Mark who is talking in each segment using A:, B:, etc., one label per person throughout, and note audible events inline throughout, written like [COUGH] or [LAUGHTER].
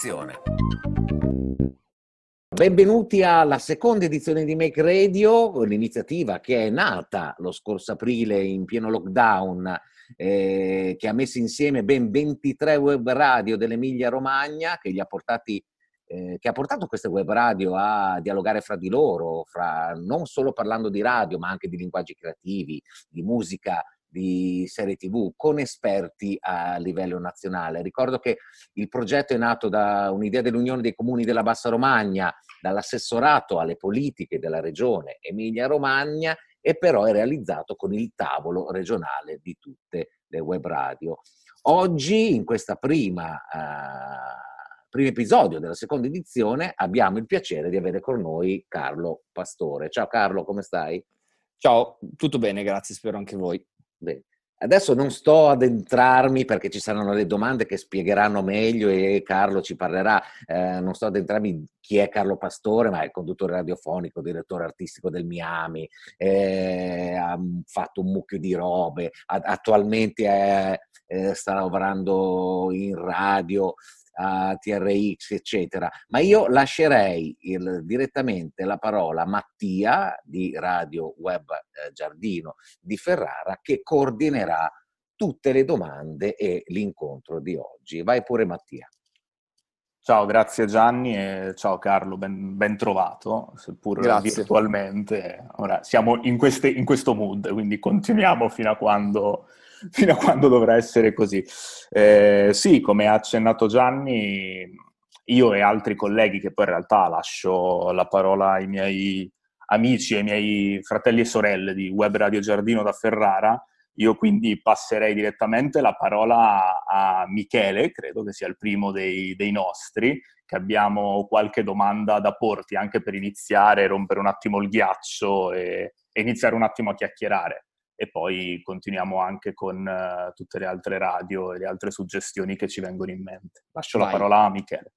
A: edizione.
B: Benvenuti alla seconda edizione di Make Radio, l'iniziativa che è nata lo scorso aprile in pieno lockdown, eh, che ha messo insieme ben 23 web radio dell'Emilia Romagna, che, ha, portati, eh, che ha portato queste web radio a dialogare fra di loro, fra, non solo parlando di radio, ma anche di linguaggi creativi, di musica di serie TV con esperti a livello nazionale. Ricordo che il progetto è nato da un'idea dell'Unione dei Comuni della Bassa Romagna, dall'assessorato alle politiche della regione Emilia-Romagna e però è realizzato con il tavolo regionale di tutte le web radio. Oggi, in prima... Uh, primo episodio della seconda edizione, abbiamo il piacere di avere con noi Carlo Pastore. Ciao Carlo, come stai?
C: Ciao, tutto bene, grazie, spero anche voi.
B: Bene. Adesso non sto ad entrarmi perché ci saranno le domande che spiegheranno meglio e Carlo ci parlerà. Eh, non sto ad entrarmi chi è Carlo Pastore, ma è conduttore radiofonico, direttore artistico del Miami, eh, ha fatto un mucchio di robe, attualmente è, eh, sta lavorando in radio, a TRX, eccetera. Ma io lascerei il, direttamente la parola a Mattia di Radio Web eh, Giardino di Ferrara che coordinerà tutte le domande e l'incontro di oggi. Vai pure Mattia.
D: Ciao, grazie Gianni e ciao Carlo, ben, ben trovato, seppur grazie. virtualmente. Ora siamo in, queste, in questo mood, quindi continuiamo fino a quando [LAUGHS] fino a quando dovrà essere così. Eh, sì, come ha accennato Gianni, io e altri colleghi, che poi in realtà lascio la parola ai miei amici, ai miei fratelli e sorelle di Web Radio Giardino da Ferrara, io quindi passerei direttamente la parola a Michele, credo che sia il primo dei, dei nostri, che abbiamo qualche domanda da porti anche per iniziare, rompere un attimo il ghiaccio e, e iniziare un attimo a chiacchierare e poi continuiamo anche con uh, tutte le altre radio e le altre suggestioni che ci vengono in mente. Lascio Vai. la parola a Michele.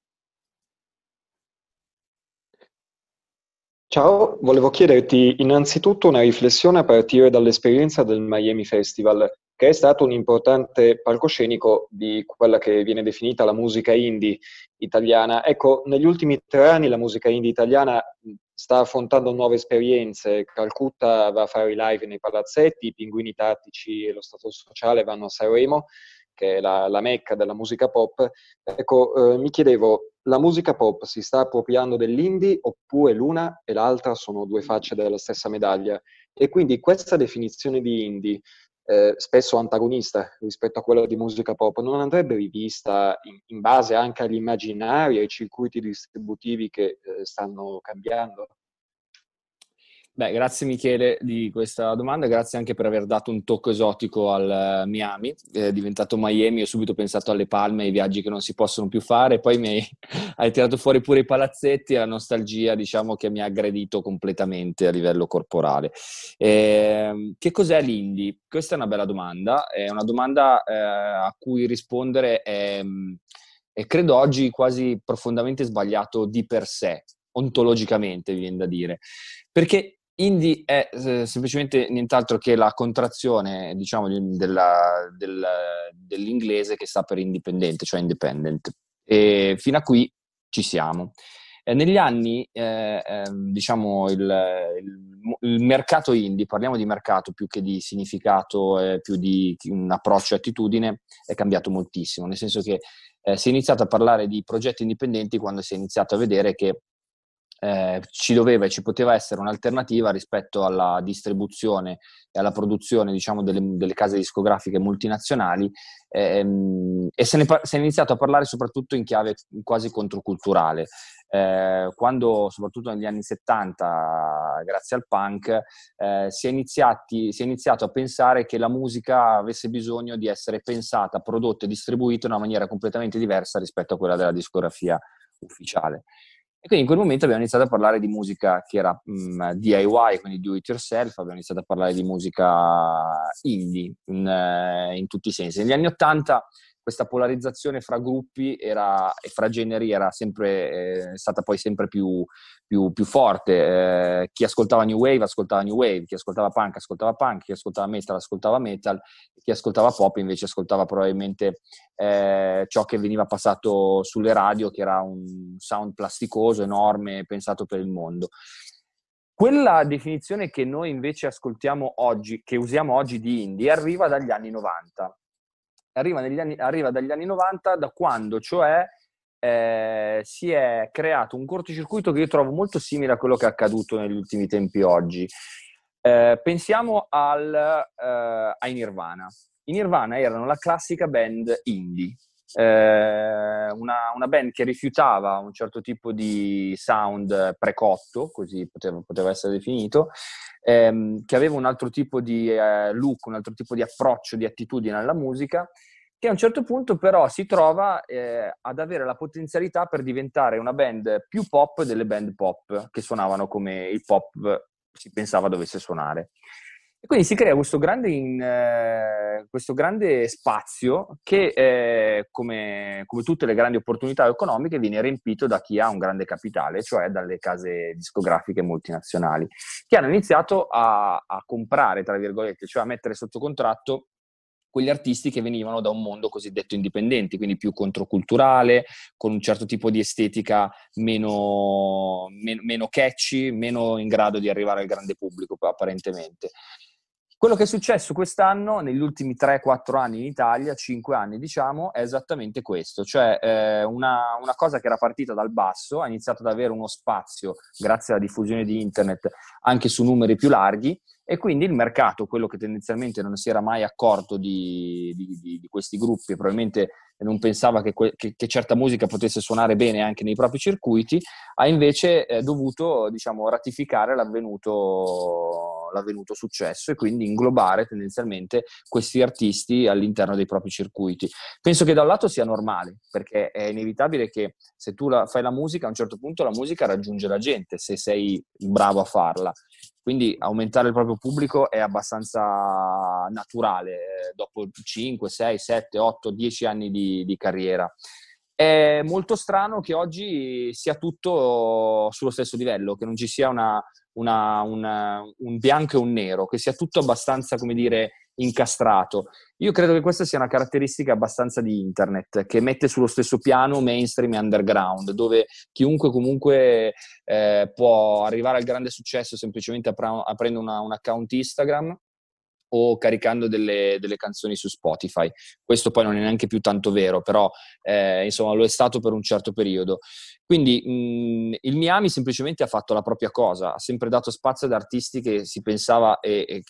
E: Ciao, volevo chiederti innanzitutto una riflessione a partire dall'esperienza del Miami Festival, che è stato un importante palcoscenico di quella che viene definita la musica indie italiana. Ecco, negli ultimi tre anni la musica indie italiana sta affrontando nuove esperienze. Calcutta va a fare i live nei palazzetti, i Pinguini Tattici e lo Stato Sociale vanno a Sanremo, che è la, la mecca della musica pop. Ecco, eh, mi chiedevo, la musica pop si sta appropriando dell'indie oppure l'una e l'altra sono due facce della stessa medaglia? E quindi questa definizione di indie eh, spesso antagonista rispetto a quella di musica pop, non andrebbe rivista in, in base anche agli immaginari e ai circuiti distributivi che eh, stanno cambiando?
C: Beh, grazie Michele di questa domanda, grazie anche per aver dato un tocco esotico al uh, Miami, è diventato Miami, ho subito pensato alle palme, ai viaggi che non si possono più fare, poi mi hai, [LAUGHS] hai tirato fuori pure i palazzetti e la nostalgia, diciamo, che mi ha aggredito completamente a livello corporale. Eh, che cos'è l'indie? Questa è una bella domanda, è una domanda eh, a cui rispondere è, è, credo oggi quasi profondamente sbagliato di per sé, ontologicamente, viene da dire. Perché Indie è semplicemente nient'altro che la contrazione, diciamo, della, del, dell'inglese che sta per indipendente, cioè independent. E fino a qui ci siamo. Negli anni, eh, ehm, diciamo, il, il, il, mercato indie, parliamo di mercato più che di significato, più di un approccio e attitudine, è cambiato moltissimo, nel senso che eh, si è iniziato a parlare di progetti indipendenti quando si è iniziato a vedere che eh, ci doveva e ci poteva essere un'alternativa rispetto alla distribuzione e alla produzione diciamo, delle, delle case discografiche multinazionali ehm, e se ne si è iniziato a parlare soprattutto in chiave quasi controculturale. Eh, quando, soprattutto negli anni 70, grazie al punk, eh, si, è iniziati, si, è iniziato a pensare che la musica avesse bisogno di essere pensata, prodotta e distribuita in una maniera completamente diversa rispetto a quella della discografia ufficiale. E quindi in quel momento abbiamo iniziato a parlare di musica che era mh, mm, DIY, quindi do it yourself, abbiamo iniziato a parlare di musica indie in, uh, in tutti i sensi. Negli anni Ottanta questa polarizzazione fra gruppi era, e fra generi era sempre, eh, stata poi sempre più, più, più forte. Eh, chi ascoltava New Wave ascoltava New Wave, chi ascoltava punk ascoltava punk, chi ascoltava metal ascoltava metal, chi ascoltava pop invece ascoltava probabilmente eh, ciò che veniva passato sulle radio, che era un sound plasticoso, enorme, pensato per il mondo. Quella definizione che noi invece ascoltiamo oggi, che usiamo oggi di indie, arriva dagli anni 90. Arriva, anni, arriva dagli anni 90 da quando, cioè, eh, si è creato un cortocircuito che io trovo molto simile a quello che è accaduto negli ultimi tempi oggi. Eh, pensiamo al, eh, ai Nirvana. I Nirvana erano la classica band indie, eh, una, una, band che rifiutava un certo tipo di sound precotto, così poteva, poteva essere definito, ehm, che aveva un altro tipo di eh, look, un altro tipo di approccio, di attitudine alla musica che a un certo punto però si trova eh, ad avere la potenzialità per diventare una band più pop delle band pop che suonavano come il pop si pensava dovesse suonare. E quindi si crea questo grande, in, eh, questo grande spazio che, eh, come, come, tutte le grandi opportunità economiche, viene riempito da chi ha un grande capitale, cioè dalle case discografiche multinazionali, che hanno iniziato a, a comprare, tra virgolette, cioè a mettere sotto contratto quegli artisti che venivano da un mondo cosiddetto indipendente, quindi più controculturale, con un certo tipo di estetica meno, meno, meno catchy, meno in grado di arrivare al grande pubblico apparentemente. Quello che è successo quest'anno, negli ultimi 3-4 anni in Italia, 5 anni diciamo, è esattamente questo, cioè eh, una, una, cosa che era partita dal basso, ha iniziato ad avere uno spazio, grazie alla diffusione di internet, anche su numeri più larghi e quindi il mercato, quello che tendenzialmente non si era mai accorto di, di, di, di questi gruppi, probabilmente non pensava che, que- che, che, certa musica potesse suonare bene anche nei propri circuiti, ha invece eh, dovuto diciamo, ratificare l'avvenuto, l'avvenuto, successo e quindi inglobare tendenzialmente questi artisti all'interno dei propri circuiti. Penso che da un lato sia normale, perché è inevitabile che se tu la, fai la musica, a un certo punto la musica raggiunge la gente, se sei bravo a farla. Quindi aumentare il proprio pubblico è abbastanza naturale eh, dopo 5, 6, 7, 8, 10 anni di, di carriera. È molto strano che oggi sia tutto sullo stesso livello, che non ci sia una, una, una, un bianco e un nero, che sia tutto abbastanza, come dire, incastrato. Io credo che questa sia una caratteristica abbastanza di internet, che mette sullo stesso piano mainstream e underground, dove chiunque comunque eh, può arrivare al grande successo semplicemente apra- aprendo una, un account Instagram o caricando delle, delle, canzoni su Spotify. Questo poi non è neanche più tanto vero, però eh, insomma lo è stato per un certo periodo. Quindi mh, il Miami semplicemente ha fatto la propria cosa, ha sempre dato spazio ad artisti che si pensava e, e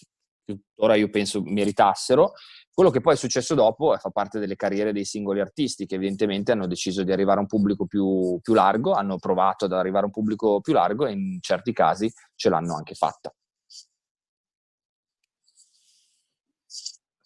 C: tuttora io penso meritassero. Quello che poi è successo dopo fa parte delle carriere dei singoli artisti che evidentemente hanno deciso di arrivare a un pubblico più, più largo, hanno provato ad arrivare a un pubblico più largo e in certi casi ce l'hanno anche fatta.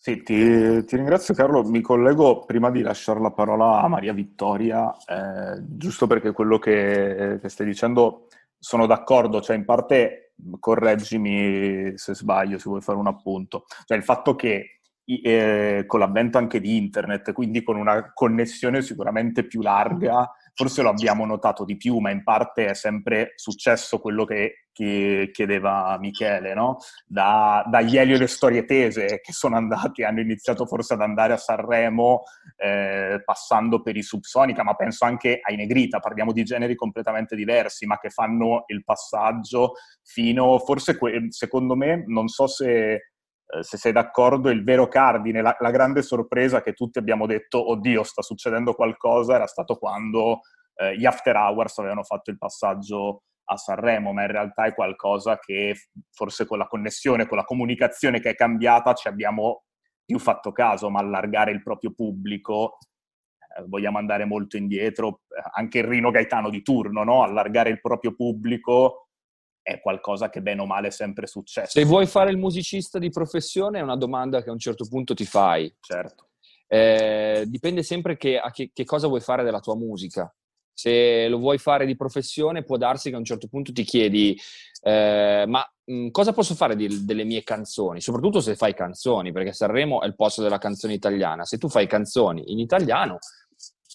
D: Sì, ti, ti, ringrazio Carlo. Mi collego prima di lasciare la parola a Maria Vittoria, eh, giusto perché quello che, che, stai dicendo sono d'accordo, cioè in parte correggimi se sbaglio, se vuoi fare un appunto. Cioè il fatto che eh, con l'avvento anche di internet, quindi con una connessione sicuramente più larga, forse lo abbiamo notato di più, ma in parte è sempre successo quello che, che chiedeva Michele, no? Da, dagli Elio le storie tese che sono andati, hanno iniziato forse ad andare a Sanremo eh, passando per i Subsonica, ma penso anche ai Negrita, parliamo di generi completamente diversi, ma che fanno il passaggio fino, forse secondo me, non so se eh, se sei d'accordo, il vero cardine, la, la, grande sorpresa che tutti abbiamo detto, oddio, sta succedendo qualcosa, era stato quando eh, gli After Hours avevano fatto il passaggio a Sanremo, ma in realtà è qualcosa che forse con la connessione, con la comunicazione che è cambiata ci abbiamo più fatto caso, ma allargare il proprio pubblico, eh, vogliamo andare molto indietro, eh, anche il Rino Gaetano di turno, no? allargare il proprio pubblico è qualcosa che bene o male è sempre successo.
C: Se vuoi fare il musicista di professione è una domanda che a un certo punto ti fai.
D: Certo.
C: Eh, dipende sempre che, a che, che, cosa vuoi fare della tua musica. Se lo vuoi fare di professione può darsi che a un certo punto ti chiedi eh, ma mh, cosa posso fare di, delle mie canzoni? Soprattutto se fai canzoni, perché Sanremo è il posto della canzone italiana. Se tu fai canzoni in italiano,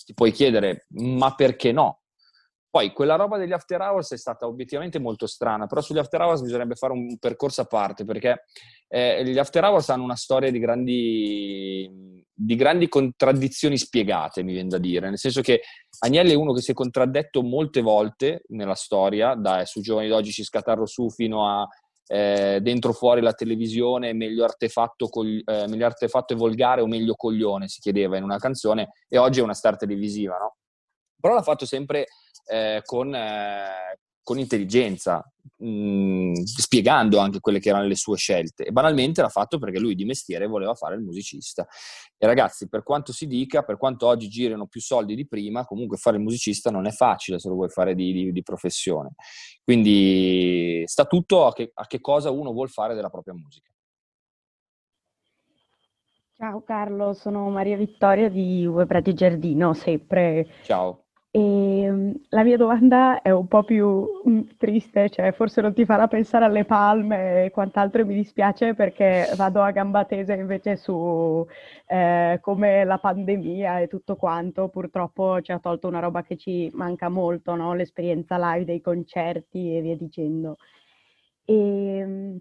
C: ti puoi chiedere, ma perché no? Poi quella roba degli after hours è stata obiettivamente molto strana, però sugli after hours bisognerebbe fare un percorso a parte perché eh, gli after hours hanno una storia di grandi, di grandi contraddizioni spiegate, mi viene da dire, nel senso che Agnelli è uno che si è contraddetto molte volte nella storia, da su Giovani d'oggi ci scatarro su fino a eh, dentro fuori la televisione, meglio artefatto, col, eh, meglio artefatto e volgare o meglio coglione, si chiedeva in una canzone, e oggi è una star televisiva, no? Però l'ha fatto sempre eh, con, eh, con, intelligenza, mh, mm, spiegando anche quelle che erano le sue scelte. E banalmente l'ha fatto perché lui di mestiere voleva fare il musicista. E ragazzi, per quanto si dica, per quanto oggi girino più soldi di prima, comunque fare il musicista non è facile se lo vuoi fare di, di, di professione. Quindi sta tutto a che, a che cosa uno vuol fare della propria musica.
A: Ciao Carlo, sono Maria Vittoria di Web Radio Giardino, sempre.
C: Ciao.
A: E ehm, la mia domanda è un po' più mm, triste, cioè forse non ti farà pensare alle palme e quant'altro, mi dispiace perché vado a gamba tesa invece su eh, come la pandemia e tutto quanto purtroppo ci ha tolto una roba che ci manca molto, no? L'esperienza live dei concerti e via dicendo. E, ehm,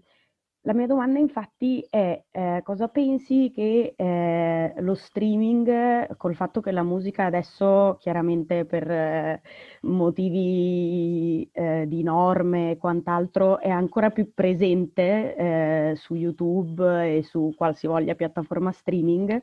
A: la mia domanda infatti è eh, cosa pensi che eh, lo streaming, col fatto che la musica adesso chiaramente per eh, motivi eh, di norme e quant'altro è ancora più presente eh, su YouTube e su qualsivoglia piattaforma streaming,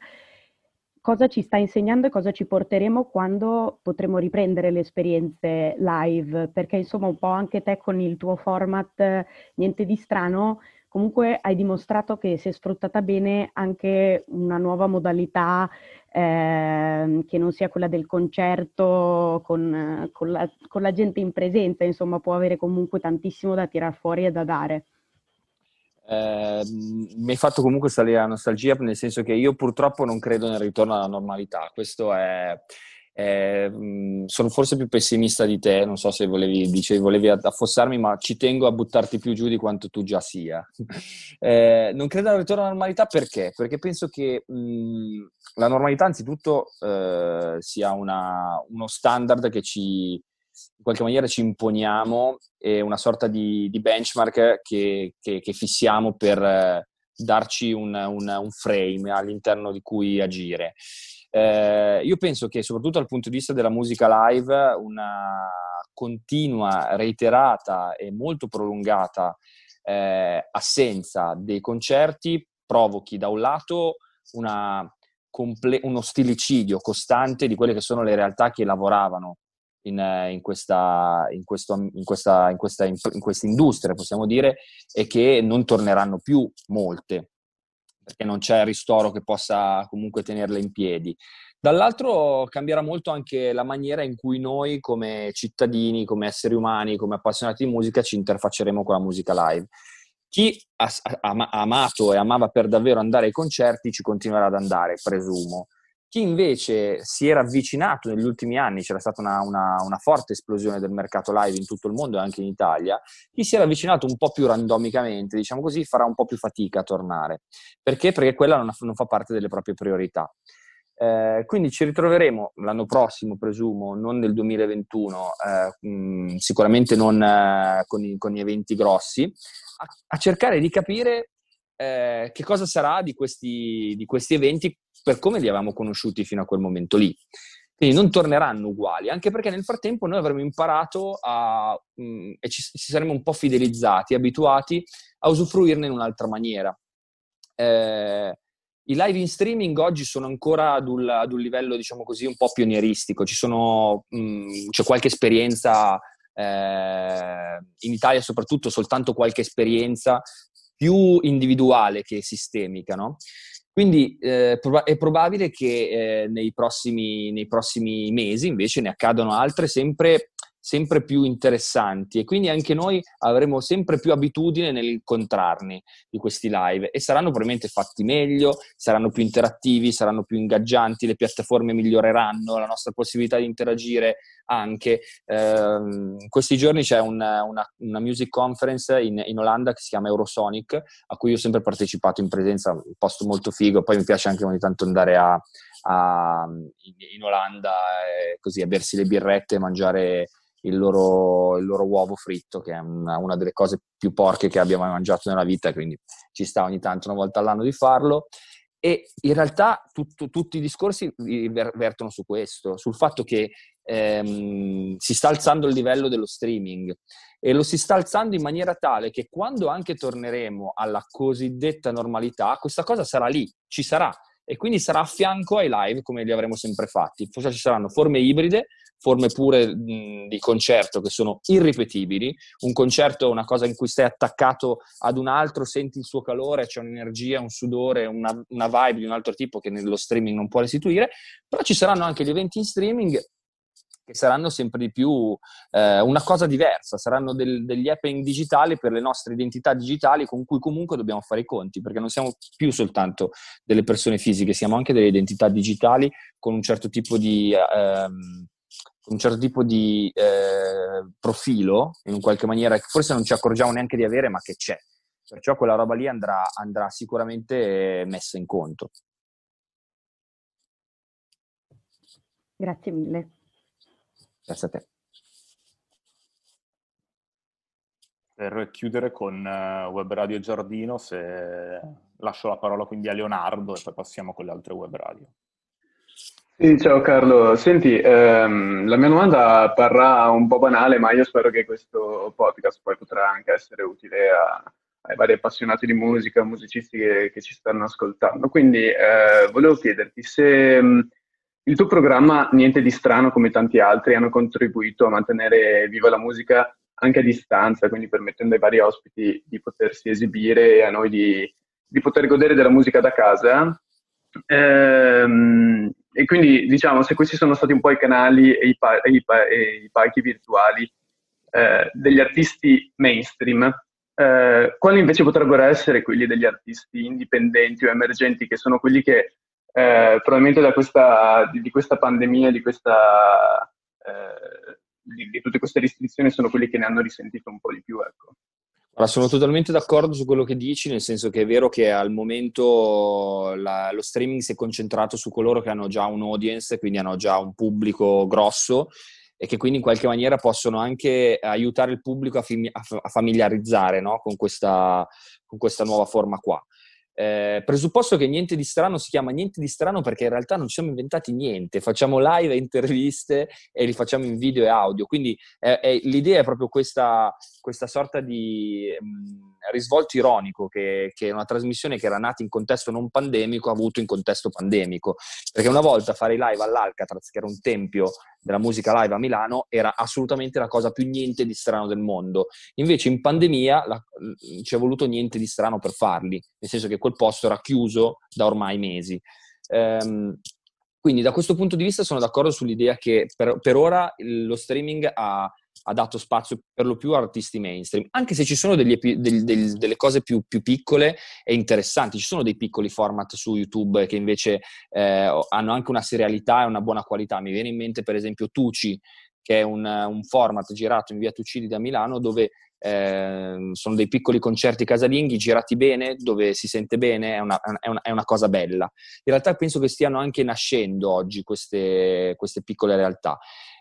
A: cosa ci sta insegnando e cosa ci porteremo quando potremo riprendere le esperienze live? Perché insomma un po' anche te con il tuo format Niente di strano comunque hai dimostrato che è sfruttata bene anche una nuova modalità eh, che non sia quella del concerto con, con, la, con, la, gente in presenza, insomma può avere comunque tantissimo da tirar fuori e da dare.
C: Eh, mi hai fatto comunque salire la nostalgia, nel senso che io purtroppo non credo nel ritorno alla normalità, questo è, eh, sono forse più pessimista di te, non so se volevi, dicevi, volevi affossarmi, ma ci tengo a buttarti più giù di quanto tu già sia. [LAUGHS] eh, non credo al ritorno alla normalità perché? Perché penso che mh, la normalità anzitutto eh, sia una, uno standard che ci, in qualche maniera ci imponiamo e una sorta di, di benchmark che, che, che, fissiamo per eh, darci un, un, un frame all'interno di cui agire. Eh, io penso che soprattutto dal punto di vista della musica live una continua, reiterata e molto prolungata eh, assenza dei concerti provochi da un lato una, comple- uno stilicidio costante di quelle che sono le realtà che lavoravano in, in, questa, in, questo, in, questa, in, questa, in questa industria, possiamo dire, e che non torneranno più molte perché non c'è ristoro che possa comunque tenerle in piedi. Dall'altro cambierà molto anche la maniera in cui noi come cittadini, come esseri umani, come appassionati di musica ci interfacceremo con la musica live. Chi ha amato e amava per davvero andare ai concerti ci continuerà ad andare, presumo. Chi invece si era avvicinato negli ultimi anni, c'era stata una, una, una, forte esplosione del mercato live in tutto il mondo e anche in Italia, chi si era avvicinato un po' più randomicamente, diciamo così, farà un po' più fatica a tornare. Perché? Perché quella non, non fa parte delle proprie priorità. Eh, quindi ci ritroveremo l'anno prossimo, presumo, non nel 2021, eh, mh, mm, sicuramente non eh, con, i, con, gli eventi grossi, a, a cercare di capire eh, che cosa sarà di questi, di questi eventi per come li avevamo conosciuti fino a quel momento lì. Quindi non torneranno uguali, anche perché nel frattempo noi avremo imparato a, mh, mm, e ci, ci, saremo un po' fidelizzati, abituati a usufruirne in un'altra maniera. Eh, I live in streaming oggi sono ancora ad un, ad un livello, diciamo così, un po' pionieristico. Sono, mh, mm, c'è qualche esperienza, eh, in Italia soprattutto soltanto qualche esperienza più individuale che sistemica, no? Quindi eh, è probabile che eh, nei, prossimi, nei, prossimi, mesi invece ne accadano altre sempre sempre più interessanti e quindi anche noi avremo sempre più abitudine nell'incontrarni di questi live e saranno probabilmente fatti meglio, saranno più interattivi, saranno più ingaggianti, le piattaforme miglioreranno, la nostra possibilità di interagire anche. Eh, questi giorni c'è una, una, una music conference in, in, Olanda che si chiama Eurosonic, a cui ho sempre partecipato in presenza, un posto molto figo, poi mi piace anche ogni tanto andare a, a, in, in, Olanda eh, così a bersi le birrette e mangiare il loro, il loro, uovo fritto, che è una, una, delle cose più porche che abbia mai mangiato nella vita, quindi ci sta ogni tanto, una volta all'anno, di farlo. E in realtà tutto, tutti i discorsi vertono su questo, sul fatto che ehm, si sta alzando il livello dello streaming e lo si sta alzando in maniera tale che quando anche torneremo alla cosiddetta normalità, questa cosa sarà lì, ci sarà e quindi sarà a fianco ai live come li avremo sempre fatti. Forse ci saranno forme ibride, forme pure di concerto che sono irripetibili. Un concerto è una cosa in cui stai attaccato ad un altro, senti il suo calore, c'è un'energia, un sudore, una, una vibe di un altro tipo che nello streaming non può restituire, però ci saranno anche gli eventi in streaming che saranno sempre di più eh, una cosa diversa, saranno del, degli happening digitali per le nostre identità digitali con cui comunque dobbiamo fare i conti, perché non siamo più soltanto delle persone fisiche, siamo anche delle identità digitali con un certo tipo di, ehm, un certo tipo di eh, profilo, in un qualche maniera, che forse non ci accorgiamo neanche di avere, ma che c'è. Perciò quella roba lì andrà, andrà sicuramente messa in conto.
A: Grazie mille.
C: Grazie a te.
D: Per chiudere con uh, Web Radio Giardino, se lascio la parola quindi a Leonardo e poi passiamo con le altre web radio.
F: Sì, ciao Carlo. Senti, ehm, la mia domanda parrà un po' banale, ma io spero che questo podcast poi potrà anche essere utile a, ai vari appassionati di musica, musicisti che, che ci stanno ascoltando. Quindi eh, volevo chiederti se il tuo programma, niente di strano come tanti altri, hanno contribuito a mantenere viva la musica anche a distanza, quindi permettendo ai vari ospiti di potersi esibire e a noi di, di poter godere della musica da casa. Ehm, e quindi diciamo, se questi sono stati un po' i canali e i, pa- e i, pa- e i palchi virtuali eh, degli artisti mainstream, eh, quali invece potrebbero essere quelli degli artisti indipendenti o emergenti, che sono quelli che eh, probabilmente da questa, di, di, questa pandemia, di, questa, eh, di, di, tutte queste restrizioni, sono quelli che ne hanno risentito un po' di più. Ecco.
C: Allora, sono totalmente d'accordo su quello che dici, nel senso che è vero che al momento la, lo streaming si è concentrato su coloro che hanno già un audience, quindi hanno già un pubblico grosso e che quindi in qualche maniera possono anche aiutare il pubblico a, fami- a familiarizzare no? con, questa, con questa nuova forma qua. Eh, presupposto che niente di strano si chiama niente di strano perché in realtà non ci siamo inventati niente, facciamo live e interviste e li facciamo in video e audio, quindi eh, eh, l'idea è proprio questa, questa sorta di mh, mm, risvolto ironico che, che, una trasmissione che era nata in contesto non pandemico ha avuto in contesto pandemico, perché una volta fare i live all'Alcatraz, che era un tempio della musica live a Milano era assolutamente la cosa più niente di strano del mondo. Invece in pandemia la, ci è voluto niente di strano per farli, nel senso che quel posto era chiuso da ormai mesi. Ehm, quindi da questo punto di vista sono d'accordo sull'idea che per, per ora lo streaming ha, ha, dato spazio per lo più a artisti mainstream, anche se ci sono degli, del, del, delle cose più, più, piccole e interessanti, ci sono dei piccoli format su YouTube che invece eh, hanno anche una serialità e una buona qualità. Mi viene in mente per esempio Tucci, che è un, un format girato in via Tucidi da Milano dove eh, sono dei piccoli concerti casalinghi girati bene, dove si sente bene, è una, è, una, è una, cosa bella. In realtà penso che stiano anche nascendo oggi queste, queste piccole realtà.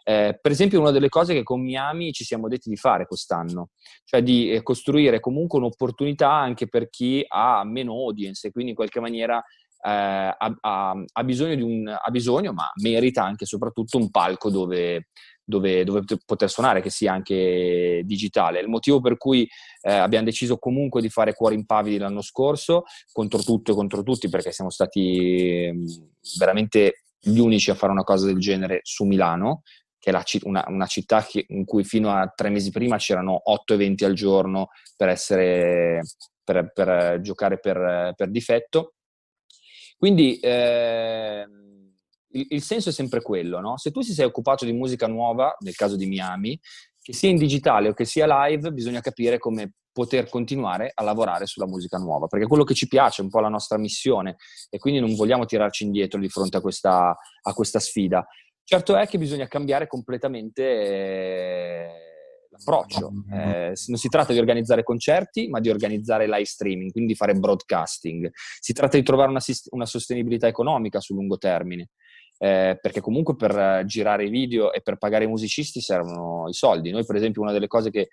C: Eh, per esempio, una delle cose che con Miami ci siamo detti di fare quest'anno, cioè di eh, costruire comunque un'opportunità anche per chi ha meno audience e quindi in qualche maniera eh, ha, ha, ha, bisogno un, ha bisogno, ma merita anche e soprattutto un palco dove, dove, dove, poter suonare, che sia anche digitale. Il motivo per cui eh, abbiamo deciso comunque di fare Cuori impavidi l'anno scorso, contro tutto e contro tutti, perché siamo stati mm, veramente gli unici a fare una cosa del genere su Milano, che è una, una, città che, in cui fino a tre mesi prima c'erano otto eventi al giorno per, essere, per, per giocare per, per, difetto. Quindi eh, il, il, senso è sempre quello, no? Se tu ti sei occupato di musica nuova, nel caso di Miami, che sia in digitale o che sia live, bisogna capire come poter continuare a lavorare sulla musica nuova, perché è quello che ci piace, è un po' la nostra missione e quindi non vogliamo tirarci indietro di fronte a questa, a questa sfida. Certo è che bisogna cambiare completamente eh, l'approccio. Eh, non si tratta di organizzare concerti, ma di organizzare live streaming, quindi fare broadcasting. Si tratta di trovare una, una sostenibilità economica sul lungo termine eh, perché comunque per girare i video e per pagare i musicisti servono i soldi. Noi, per esempio, una delle cose che,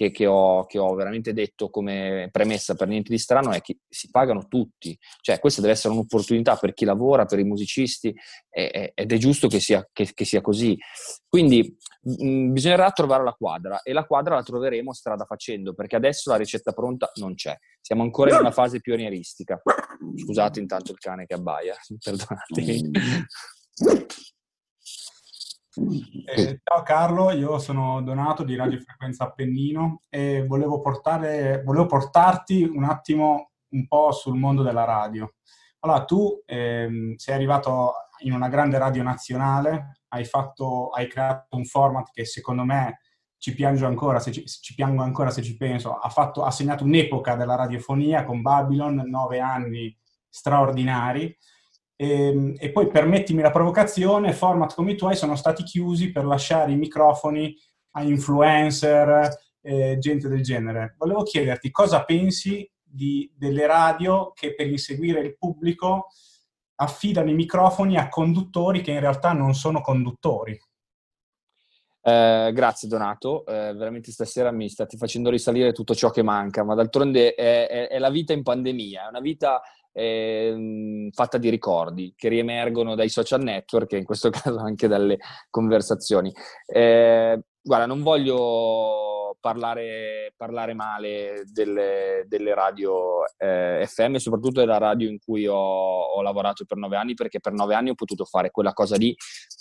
C: che, che, ho, che ho, veramente detto come premessa per niente di strano è che si pagano tutti, cioè questa deve essere un'opportunità per chi lavora, per i musicisti e, ed è giusto che sia, sia così. Quindi mh, bisognerà trovare la quadra e la quadra la troveremo strada facendo perché adesso la ricetta pronta non c'è, siamo ancora in una fase pionieristica. Scusate intanto il cane che abbaia, [LAUGHS] perdonatemi.
G: Eh, ciao Carlo, io sono Donato di Radio Frequenza Appennino e volevo, portare, volevo portarti un attimo un po' sul mondo della radio. Allora, tu ehm, sei arrivato in una grande radio nazionale, hai, fatto, hai creato un format che secondo me ci piango ancora se ci, ci, piango ancora se ci penso, ha, fatto, ha segnato un'epoca della radiofonia con Babylon, nove anni straordinari e, ehm, e, poi permettimi la provocazione, format come i tuoi sono stati chiusi per lasciare i microfoni a influencer, eh, gente del genere. Volevo chiederti cosa pensi di, delle radio che per inseguire il pubblico affidano i microfoni a conduttori che in realtà non sono conduttori.
C: Eh, grazie Donato, eh, veramente stasera mi state facendo risalire tutto ciò che manca, ma d'altronde è, è, è la vita in pandemia, è una vita eh, fatta di ricordi che riemergono dai social network e in questo [LAUGHS] caso anche dalle conversazioni. Eh, guarda, non voglio parlare, parlare male delle, delle radio eh, FM, soprattutto della radio in cui ho, ho lavorato per nove anni, perché per nove anni ho potuto fare quella cosa lì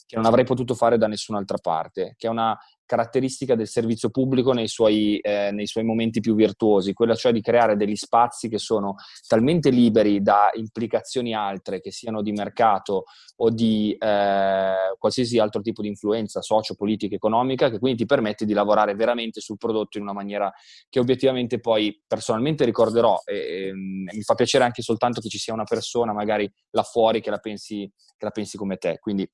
C: che non avrei potuto fare da nessun'altra parte, che è una caratteristica del servizio pubblico nei suoi, eh, nei suoi, momenti più virtuosi, quella cioè di creare degli spazi che sono talmente liberi da implicazioni altre, che siano di mercato o di eh, qualsiasi altro tipo di influenza socio-politica, economica, che quindi ti permette di lavorare veramente sul prodotto in una maniera che obiettivamente poi personalmente ricorderò e, e ehm, mi fa piacere anche soltanto che ci sia una persona magari là fuori che la pensi, che la pensi come te. Quindi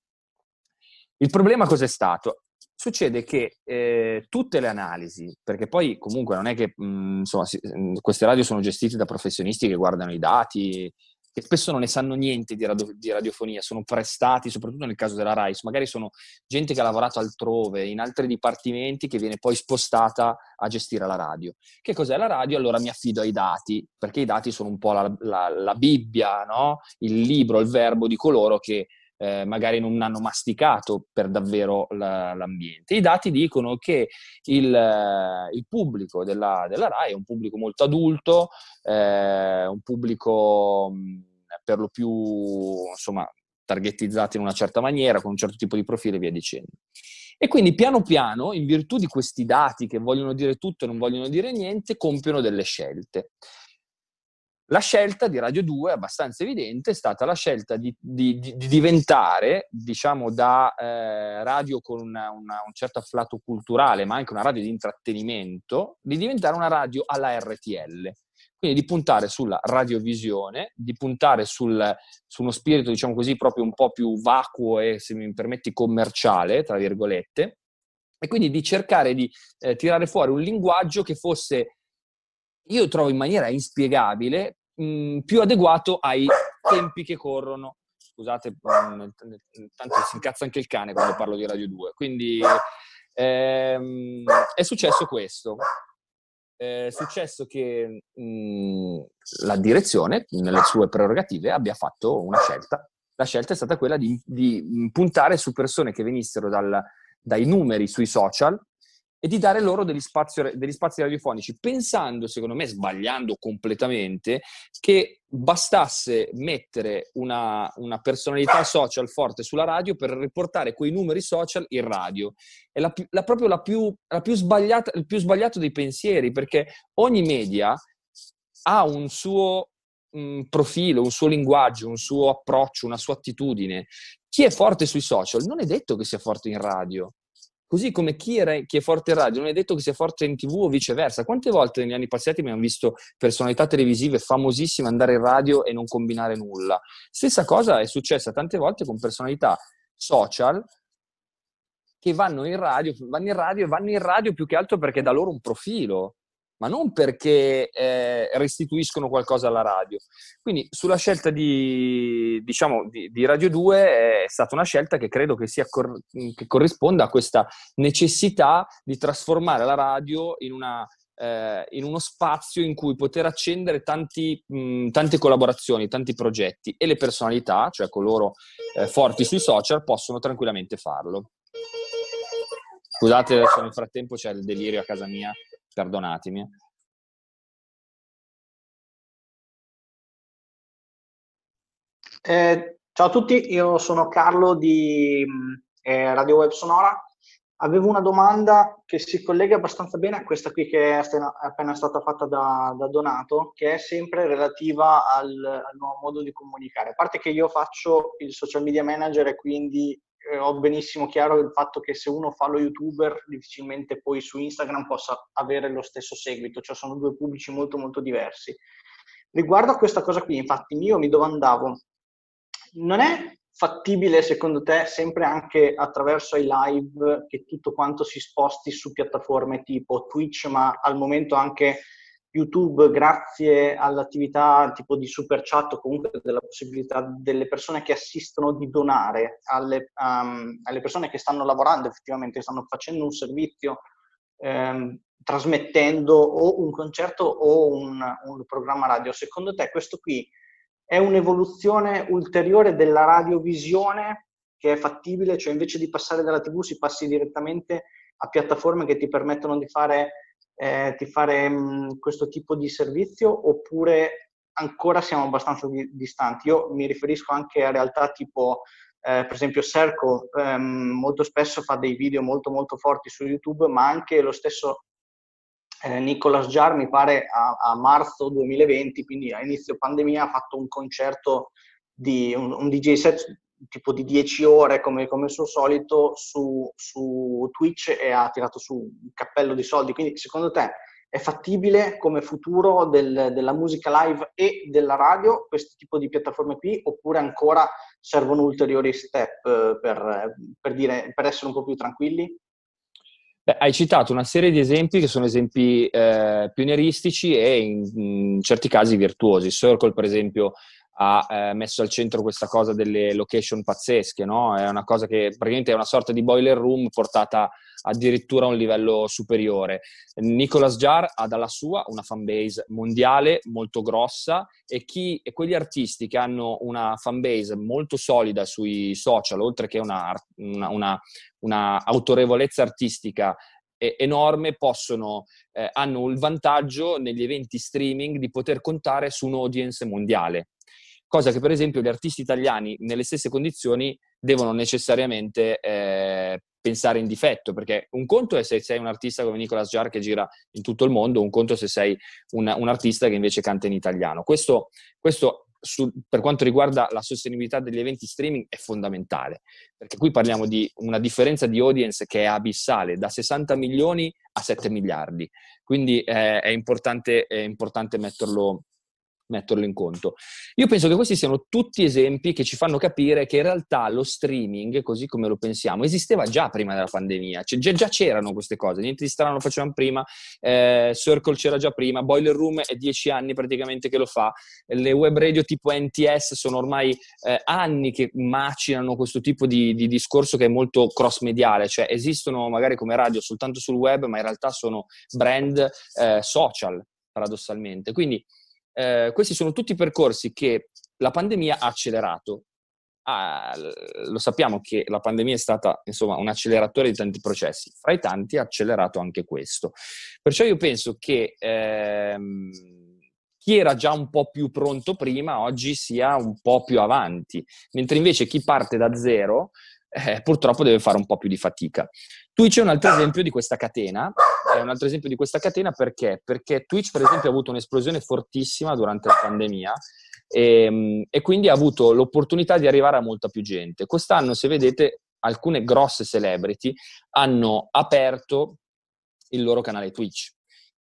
C: il problema cos'è stato? Succede che eh, tutte le analisi, perché poi comunque non è che mh, mm, insomma, si, mm, queste radio sono gestite da professionisti che guardano i dati, che spesso non ne sanno niente di, radio, di, radiofonia, sono prestati, soprattutto nel caso della RAIS, magari sono gente che ha lavorato altrove, in altri dipartimenti, che viene poi spostata a gestire la radio. Che cos'è la radio? Allora mi affido ai dati, perché i dati sono un po' la, la, la Bibbia, no? il libro, il verbo di coloro che eh, magari non hanno masticato per davvero la, l'ambiente. I dati dicono che il, il pubblico della, della, RAI è un pubblico molto adulto, eh, un pubblico per lo più insomma targetizzato in una certa maniera, con un certo tipo di profilo e via dicendo. E quindi piano piano, in virtù di questi dati che vogliono dire tutto e non vogliono dire niente, compiono delle scelte. La scelta di Radio 2, abbastanza evidente, è stata la scelta di, di, di diventare, diciamo, da eh, radio con una, una, un certo afflato culturale, ma anche una radio di intrattenimento, di diventare una radio alla RTL. Quindi di puntare sulla radiovisione, di puntare sul, su uno spirito, diciamo così, proprio un po' più vacuo e, se mi permetti, commerciale, tra virgolette, e quindi di cercare di eh, tirare fuori un linguaggio che fosse io trovo in maniera inspiegabile mh, più adeguato ai tempi che corrono. Scusate, mh, tanto si incazza anche il cane quando parlo di Radio 2. Quindi ehm, è successo questo. È successo che mh, la direzione, nelle sue prerogative, abbia fatto una scelta. La scelta è stata quella di, di puntare su persone che venissero dal, dai numeri sui social, e di dare loro degli spazi, degli spazi radiofonici, pensando, secondo me, sbagliando completamente, che bastasse mettere una, una, personalità social forte sulla radio per riportare quei numeri social in radio. È la, la, proprio la più, la più sbagliata, il più sbagliato dei pensieri, perché ogni media ha un suo un profilo, un suo linguaggio, un suo approccio, una sua attitudine. Chi è forte sui social non è detto che sia forte in radio. Così come chi è, chi è, forte in radio non è detto che sia forte in tv o viceversa. Quante volte negli anni passati abbiamo visto personalità televisive famosissime andare in radio e non combinare nulla? Stessa cosa è successa tante volte con personalità social che vanno in radio, vanno in radio e vanno in radio più che altro perché da loro un profilo ma non perché eh, restituiscono qualcosa alla radio. Quindi sulla scelta di, diciamo, di, di, Radio 2 è stata una scelta che credo che, sia cor- che corrisponda a questa necessità di trasformare la radio in, una, eh, in uno spazio in cui poter accendere tanti, mh, tante collaborazioni, tanti progetti e le personalità, cioè coloro eh, forti sui social, possono tranquillamente farlo. Scusate, adesso nel frattempo c'è il delirio a casa mia perdonatemi.
H: Eh, ciao a tutti, io sono Carlo di eh, Radio Web Sonora. Avevo una domanda che si collega abbastanza bene a questa qui che è appena stata fatta da, da Donato, che è sempre relativa al, al, nuovo modo di comunicare. A parte che io faccio il social media manager e quindi eh, ho benissimo chiaro il fatto che se uno fa lo youtuber difficilmente poi su Instagram possa avere lo stesso seguito, cioè sono due pubblici molto molto diversi. Riguardo a questa cosa qui, infatti, io mi domandavo, non è fattibile secondo te sempre anche attraverso i live che tutto quanto si sposti su piattaforme tipo Twitch, ma al momento anche YouTube, grazie all'attività tipo di super chat o comunque della possibilità delle persone che assistono di donare alle, um, alle persone che stanno lavorando effettivamente, stanno facendo un servizio, ehm, trasmettendo o un concerto o un, un programma radio. Secondo te questo qui è un'evoluzione ulteriore della radiovisione che è fattibile, cioè invece di passare dalla TV si passi direttamente a piattaforme che ti permettono di fare eh, di fare mh, questo tipo di servizio oppure ancora siamo abbastanza di, distanti? Io mi riferisco anche a realtà tipo, eh, per esempio, Serco ehm, molto spesso fa dei video molto molto forti su YouTube, ma anche lo stesso eh, Nicolas Jar, mi pare a, a, marzo 2020, quindi a inizio pandemia, ha fatto un concerto di un, un DJ set tipo di 10 ore come, come il suo solito su, su, Twitch e ha tirato su un cappello di soldi. Quindi secondo te è fattibile come futuro del, della musica live e della radio questo tipo di piattaforme qui oppure ancora servono ulteriori step eh, per, per, dire, per essere un po' più tranquilli?
C: Beh, hai citato una serie di esempi che sono esempi eh, pionieristici e in, in, certi casi virtuosi. Circle, per esempio, ha eh, messo al centro questa cosa delle location pazzesche, no? È una cosa che praticamente è una sorta di boiler room portata addirittura a un livello superiore. Nicolas Jar ha dalla sua una fanbase mondiale molto grossa e, chi, e quegli artisti che hanno una fanbase molto solida sui social, oltre che una, una, una, una autorevolezza artistica enorme possono, eh, hanno il vantaggio negli eventi streaming di poter contare su un'audience mondiale cosa che per esempio gli artisti italiani nelle stesse condizioni devono necessariamente eh, pensare in difetto, perché un conto è se sei un artista come Nicolas Jar che gira in tutto il mondo, un conto è se sei un, un artista che invece canta in italiano. Questo, questo su, per quanto riguarda la sostenibilità degli eventi streaming è fondamentale, perché qui parliamo di una differenza di audience che è abissale, da 60 milioni a 7 miliardi, quindi eh, è, importante, è importante metterlo, metterlo in conto. Io penso che questi siano tutti esempi che ci fanno capire che in realtà lo streaming, così come lo pensiamo, esisteva già prima della pandemia, cioè, già, già, c'erano queste cose, niente di strano lo facevamo prima, eh, Circle c'era già prima, Boiler Room è dieci anni praticamente che lo fa, le web radio tipo NTS sono ormai eh, anni che macinano questo tipo di, di discorso che è molto cross-mediale, cioè esistono magari come radio soltanto sul web, ma in realtà sono brand eh, social, paradossalmente. Quindi eh, questi sono tutti percorsi che la pandemia ha accelerato. Ah, lo sappiamo che la pandemia è stata insomma, un acceleratore di tanti processi, fra i tanti ha accelerato anche questo. Perciò io penso che ehm, chi era già un po' più pronto prima oggi sia un po' più avanti, mentre invece chi parte da zero eh, purtroppo deve fare un po' più di fatica. Twitch è un altro esempio di questa catena è un altro esempio di questa catena perché? Perché Twitch, per esempio, ha avuto un'esplosione fortissima durante la pandemia e, ehm, e quindi ha avuto l'opportunità di arrivare a molta più gente. Quest'anno, se vedete, alcune grosse celebrity hanno aperto il loro canale Twitch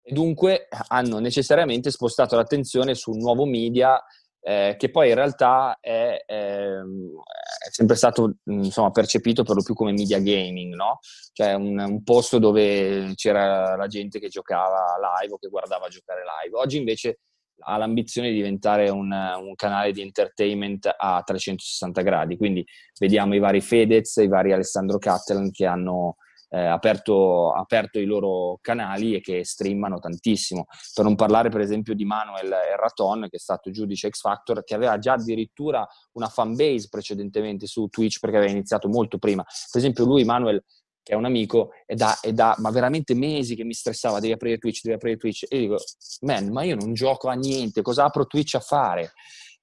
C: e dunque hanno necessariamente spostato l'attenzione su un nuovo media eh, che poi in realtà è, è, è sempre stato insomma, percepito per lo più come media gaming, no? cioè un, un, posto dove c'era la gente che giocava live o che guardava giocare live. Oggi invece ha l'ambizione di diventare un, un, canale di entertainment a 360 gradi, quindi vediamo i vari Fedez, i vari Alessandro Cattelan che hanno eh, aperto, aperto, i loro canali e che streamano tantissimo. Per non parlare per esempio di Manuel Erraton, che è stato giudice X Factor, che aveva già addirittura una fan base precedentemente su Twitch perché aveva iniziato molto prima. Per esempio lui, Manuel, che è un amico, è da, è da, ma veramente mesi che mi stressava, devi aprire Twitch, devi aprire Twitch. E io dico, man, ma io non gioco a niente, cosa apro Twitch a fare?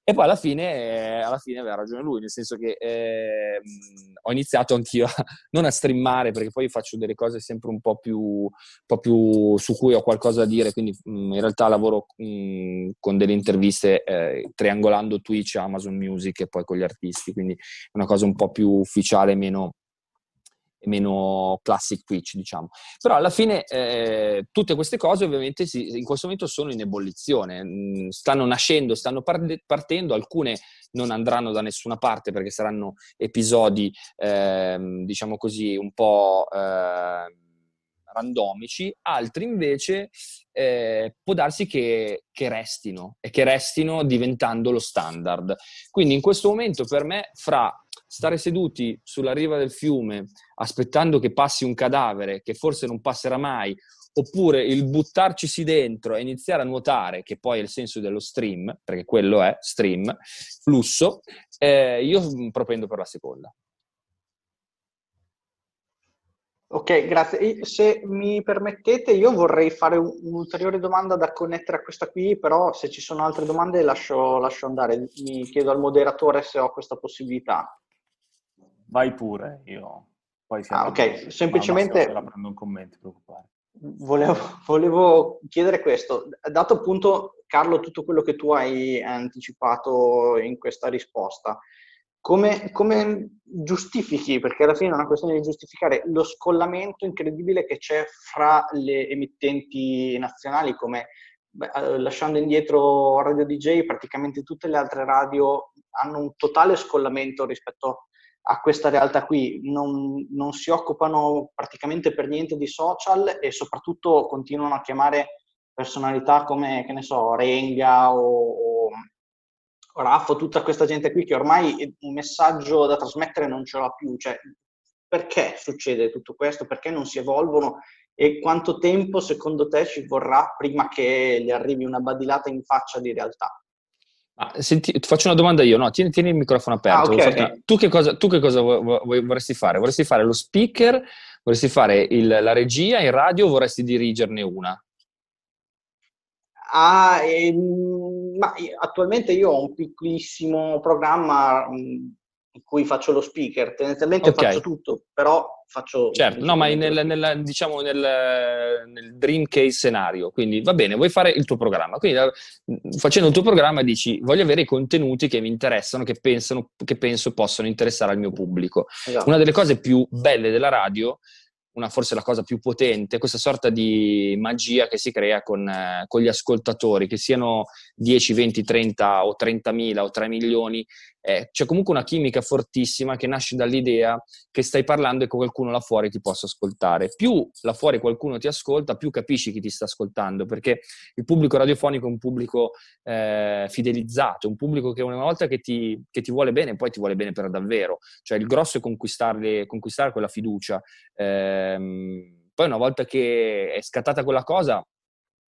C: E poi alla fine, eh, alla fine aveva ragione lui, nel senso che eh, ho iniziato anch'io a, [LAUGHS] non a streamare, perché poi faccio delle cose sempre un po' più, un po più su cui ho qualcosa da dire, quindi mh, mm, in realtà lavoro mh, mm, con delle interviste eh, triangolando Twitch, Amazon Music e poi con gli artisti, quindi è una cosa un po' più ufficiale, meno, meno classic Twitch, diciamo. Però alla fine eh, tutte queste cose ovviamente si, in questo momento sono in ebollizione, mm, stanno nascendo, stanno partendo, alcune non andranno da nessuna parte perché saranno episodi, eh, diciamo così, un po' eh, randomici, altri invece eh, può darsi che, che, restino e che restino diventando lo standard. Quindi in questo momento per me fra stare seduti sulla riva del fiume aspettando che passi un cadavere che forse non passerà mai, oppure il buttarcisi dentro e iniziare a nuotare, che poi è il senso dello stream, perché quello è stream, flusso, eh, io propendo per la seconda.
H: Ok, grazie. Se mi permettete, io vorrei fare un'ulteriore domanda da connettere a questa qui, però se ci sono altre domande lascio, lascio andare. Mi chiedo al moderatore se ho questa possibilità.
D: Vai pure, io poi
H: ah, ok, semplicemente...
D: La prendo un commento, preoccupare.
H: Volevo, volevo, chiedere questo, dato appunto Carlo tutto quello che tu hai anticipato in questa risposta, come, come, giustifichi, perché alla fine è una questione di giustificare lo scollamento incredibile che c'è fra le emittenti nazionali, come beh, eh, lasciando indietro Radio DJ, praticamente tutte le altre radio hanno un totale scollamento rispetto a questa realtà qui, non, non, si occupano praticamente per niente di social e soprattutto continuano a chiamare personalità come, che ne so, Renga o, o Raffo, tutta questa gente qui che ormai un messaggio da trasmettere non ce l'ha più. Cioè, perché succede tutto questo? Perché non si evolvono? E quanto tempo secondo te ci vorrà prima che gli arrivi una badilata in faccia di realtà?
C: Ah, senti, ti faccio una domanda io, no? Tieni, tieni il microfono aperto. Ah, okay. tu, che cosa, tu, che cosa, vorresti fare? Vorresti fare lo speaker? Vorresti fare il, la regia in radio o vorresti dirigerne una?
H: Ah, ehm, ma attualmente io ho un piccolissimo programma in cui faccio lo speaker, tendenzialmente okay. faccio tutto, però faccio...
C: Certo, no, ma nel, nel, diciamo nel, nel, dream case scenario, quindi va bene, vuoi fare il tuo programma, quindi facendo il tuo programma dici voglio avere i contenuti che mi interessano, che, pensano, che penso possano interessare al mio pubblico. Esatto. Una delle cose più belle della radio una, forse la cosa più potente, questa sorta di magia che si crea con, eh, con, gli ascoltatori, che siano 10, 20, 30 o 30 mila o 3 milioni, eh, c'è comunque una chimica fortissima che nasce dall'idea che stai parlando e che qualcuno là fuori ti possa ascoltare. Più là fuori qualcuno ti ascolta, più capisci chi ti sta ascoltando, perché il pubblico radiofonico è un pubblico eh, fidelizzato, un pubblico che una volta che ti, che ti, vuole bene, poi ti vuole bene per davvero. Cioè il grosso è conquistare quella fiducia. Eh, poi una volta che è scattata quella cosa,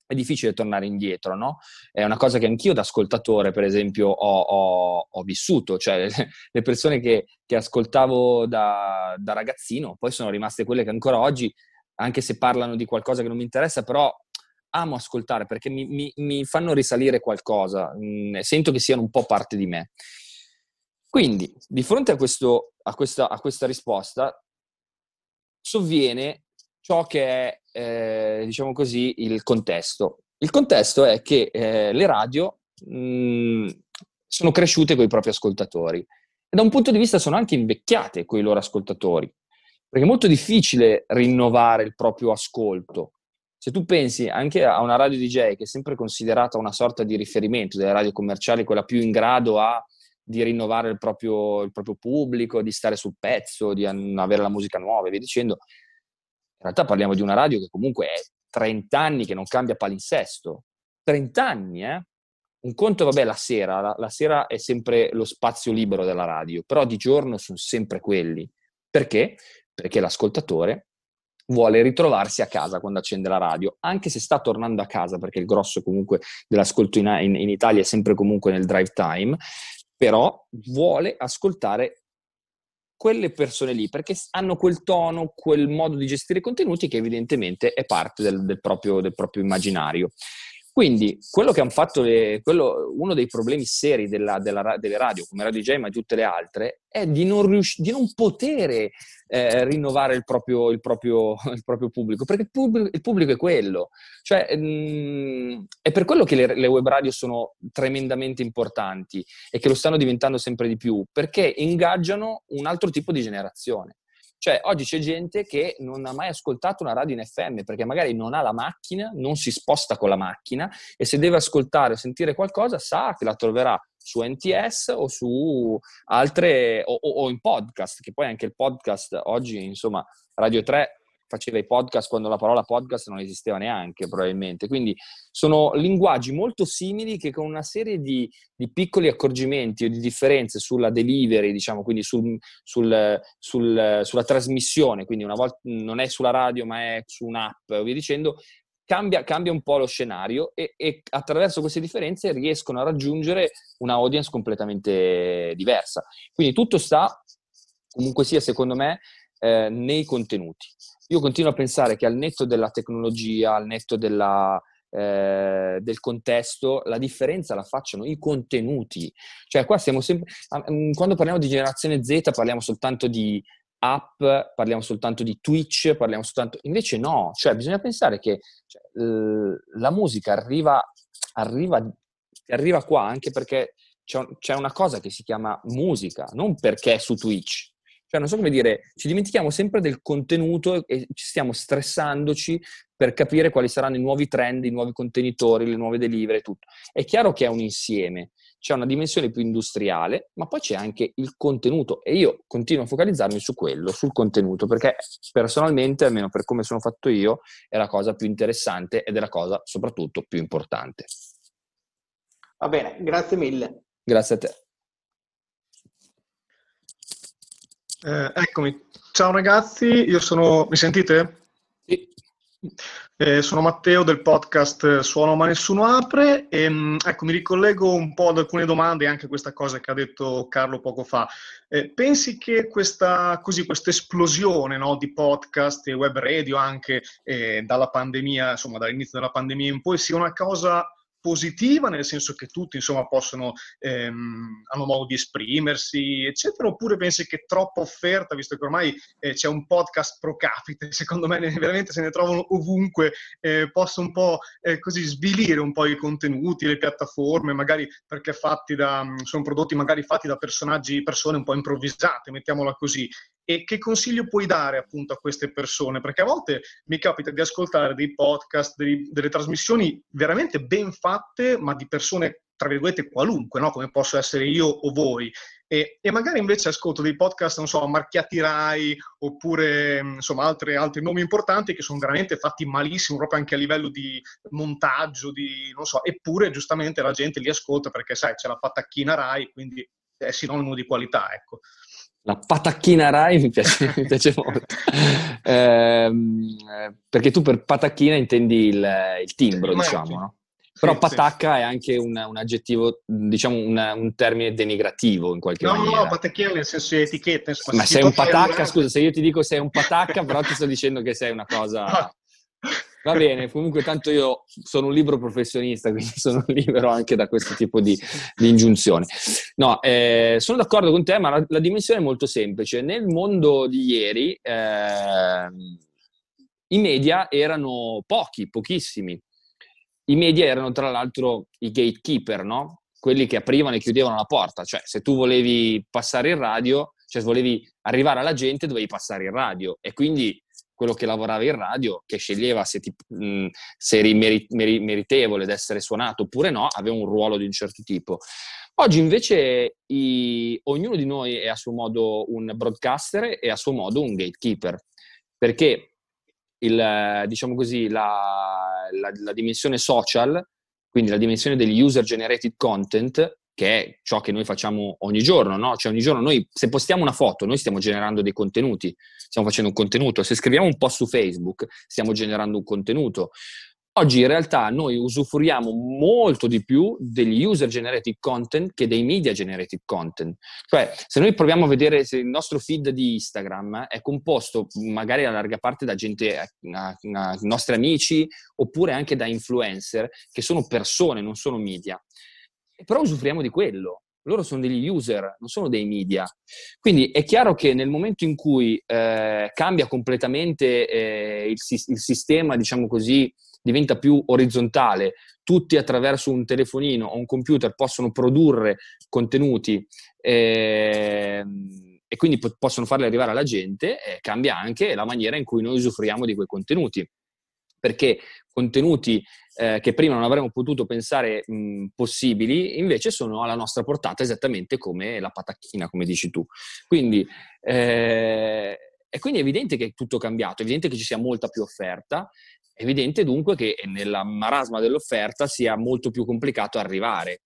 C: è difficile tornare indietro, no? È una cosa che anch'io da ascoltatore, per esempio, ho, ho, ho vissuto, cioè [LAUGHS] le persone che, che ascoltavo da, da, ragazzino, poi sono rimaste quelle che ancora oggi, anche se parlano di qualcosa che non mi interessa, però amo ascoltare perché mi, mi, mi fanno risalire qualcosa, mm, sento che siano un po' parte di me. Quindi, di fronte a, questo, a, questa, a questa risposta, sovviene ciò che è, eh, diciamo così, il contesto. Il contesto è che eh, le radio mh, mm, sono cresciute con i propri ascoltatori e da un punto di vista sono anche invecchiate con i loro ascoltatori, perché è molto difficile rinnovare il proprio ascolto. Se tu pensi anche a una radio DJ che è sempre considerata una sorta di riferimento delle radio commerciali, quella più in grado a, di rinnovare il proprio, il proprio pubblico, di stare sul pezzo, di avere la musica nuova e via dicendo, realtà parliamo di una radio che comunque è 30 anni che non cambia palinsesto. 30 anni, eh? Un conto, vabbè, la sera, la, la, sera è sempre lo spazio libero della radio, però di giorno sono sempre quelli. Perché? Perché l'ascoltatore vuole ritrovarsi a casa quando accende la radio, anche se sta tornando a casa, perché il grosso comunque dell'ascolto in, in, in Italia è sempre comunque nel drive time, però vuole ascoltare quelle persone lì, perché hanno quel tono, quel modo di gestire i contenuti che evidentemente è parte del, del, proprio, del proprio, immaginario. Quindi quello che hanno fatto, le, quello, uno dei problemi seri della, della, delle radio, come Radio J ma tutte le altre, è di non, rius- di non poter eh, rinnovare il proprio, il, proprio, [LAUGHS] il proprio, pubblico, perché il pubblico, il pubblico è quello. Cioè, mh, mm, è per quello che le, le, web radio sono tremendamente importanti e che lo stanno diventando sempre di più, perché ingaggiano un altro tipo di generazione. Cioè, oggi c'è gente che non ha mai ascoltato una radio in FM perché magari non ha la macchina, non si sposta con la macchina e se deve ascoltare o sentire qualcosa sa che la troverà su NTS o su altre o, o, o in podcast, che poi anche il podcast oggi, insomma, Radio 3 faceva i podcast quando la parola podcast non esisteva neanche probabilmente. Quindi sono linguaggi molto simili che con una serie di, di piccoli accorgimenti o di differenze sulla delivery, diciamo, quindi sul, sul, sul, sulla trasmissione, quindi una volta non è sulla radio ma è su un'app, via dicendo, Cambia, cambia, un po' lo scenario e, e, attraverso queste differenze riescono a raggiungere una audience completamente diversa. Quindi tutto sta, comunque sia, secondo me, eh, nei contenuti. Io continuo a pensare che al netto della tecnologia, al netto della, eh, del contesto, la differenza la facciano i contenuti. Cioè, qua siamo sempre. Mm, quando parliamo di generazione Z, parliamo soltanto di app, parliamo soltanto di Twitch, parliamo soltanto. Invece, no, cioè, bisogna pensare che cioè, la musica arriva, arriva, arriva qua anche perché c'è una cosa che si chiama musica, non perché è su Twitch cioè, non so come dire, ci dimentichiamo sempre del contenuto e ci stiamo stressandoci per capire quali saranno i nuovi trend, i nuovi contenitori, le nuove delivery e tutto. È chiaro che è un insieme, c'è una dimensione più industriale, ma poi c'è anche il contenuto e io continuo a focalizzarmi su quello, sul contenuto, perché personalmente, almeno per come sono fatto io, è la cosa più interessante ed è la cosa soprattutto più importante.
H: Va bene, grazie mille.
C: Grazie a te.
I: Eh, eccomi. Ciao ragazzi, io sono... Mi sentite?
C: Sì.
I: Eh, sono Matteo del podcast Suono ma nessuno apre e mm, ecco, mi ricollego un po' ad alcune domande e anche questa cosa che ha detto Carlo poco fa. Eh, pensi che questa esplosione no, di podcast e web radio anche eh, dalla pandemia, insomma dall'inizio della pandemia in poi sia una cosa positiva, nel senso che tutti insomma possono, ehm, hanno modo di esprimersi, eccetera, oppure pensi che troppa offerta, visto che ormai eh, c'è un podcast pro capite, [LAUGHS] secondo me veramente se ne trovano ovunque, eh, possa un po' eh, così svilire un po' i contenuti, le piattaforme, magari perché fatti da, sono prodotti magari fatti da personaggi, persone un po' improvvisate, mettiamola così, e che consiglio puoi dare appunto a queste persone? Perché a volte mi capita di ascoltare dei podcast, dei, delle trasmissioni veramente ben fatte, ma di persone, tra virgolette, qualunque, no? come posso essere io o voi. E, e, magari invece ascolto dei podcast, non so, marchiati Rai, oppure insomma altri, altri nomi importanti che sono veramente fatti malissimo, proprio anche a livello di montaggio, di, non so, eppure giustamente la gente li ascolta perché, sai, c'è la patacchina Rai, quindi è sinonimo di qualità, ecco.
C: La patacchina Rai mi piace, [LAUGHS] mi piace molto. Eh, perché tu per patacchina intendi il, il timbro, diciamo, no? Però patacca è anche un, un aggettivo, diciamo un, un, termine denigrativo in qualche
I: no,
C: maniera.
I: No, no, patacchina nel senso di etichetta.
C: Ma sei un patacca, scusa, se io ti dico sei un patacca, però ti sto dicendo che sei una cosa... [LAUGHS] Va bene, comunque tanto io sono un libro professionista, quindi sono [LAUGHS] libero anche da questo tipo di, di ingiunzioni. No, eh, sono d'accordo con te, ma la, la, dimensione è molto semplice. Nel mondo di ieri, eh, I media erano pochi, pochissimi. I media erano tra l'altro i gatekeeper, no? Quelli che aprivano e chiudevano la porta. Cioè, se tu volevi passare il radio, cioè se volevi arrivare alla gente, dovevi passare il radio. E quindi quello che lavorava in radio, che sceglieva se, ti, mh, se eri meri, meri, meritevole di essere suonato oppure no, aveva un ruolo di un certo tipo. Oggi invece i, ognuno di noi è a suo modo un broadcaster e a suo modo un gatekeeper, perché il, diciamo così, la, la, la dimensione social, quindi la dimensione degli user generated content, che è ciò che noi facciamo ogni giorno, no? Cioè ogni giorno noi, se postiamo una foto, noi stiamo generando dei contenuti, stiamo facendo un contenuto, se scriviamo un post su Facebook, stiamo generando un contenuto. Oggi in realtà noi usufruiamo molto di più degli user generated content che dei media generated content. Cioè, se noi proviamo a vedere se il nostro feed di Instagram è composto magari a larga parte da gente, a, a, nostri amici, oppure anche da influencer, che sono persone, non sono media. Però usufruiamo di quello. Loro sono degli user, non sono dei media. Quindi è chiaro che nel momento in cui eh, cambia completamente eh, il, il sistema, diciamo così, diventa più orizzontale, tutti attraverso un telefonino o un computer possono produrre contenuti eh, e quindi po- possono farli arrivare alla gente, cambia anche la maniera in cui noi usufruiamo di quei contenuti. Perché contenuti eh, che prima non avremmo potuto pensare mh, possibili, invece sono alla nostra portata esattamente come la patacchina, come dici tu. Quindi, eh, e quindi è evidente che è tutto cambiato, è evidente che ci sia molta più offerta è evidente dunque che nella marasma dell'offerta sia molto più complicato arrivare.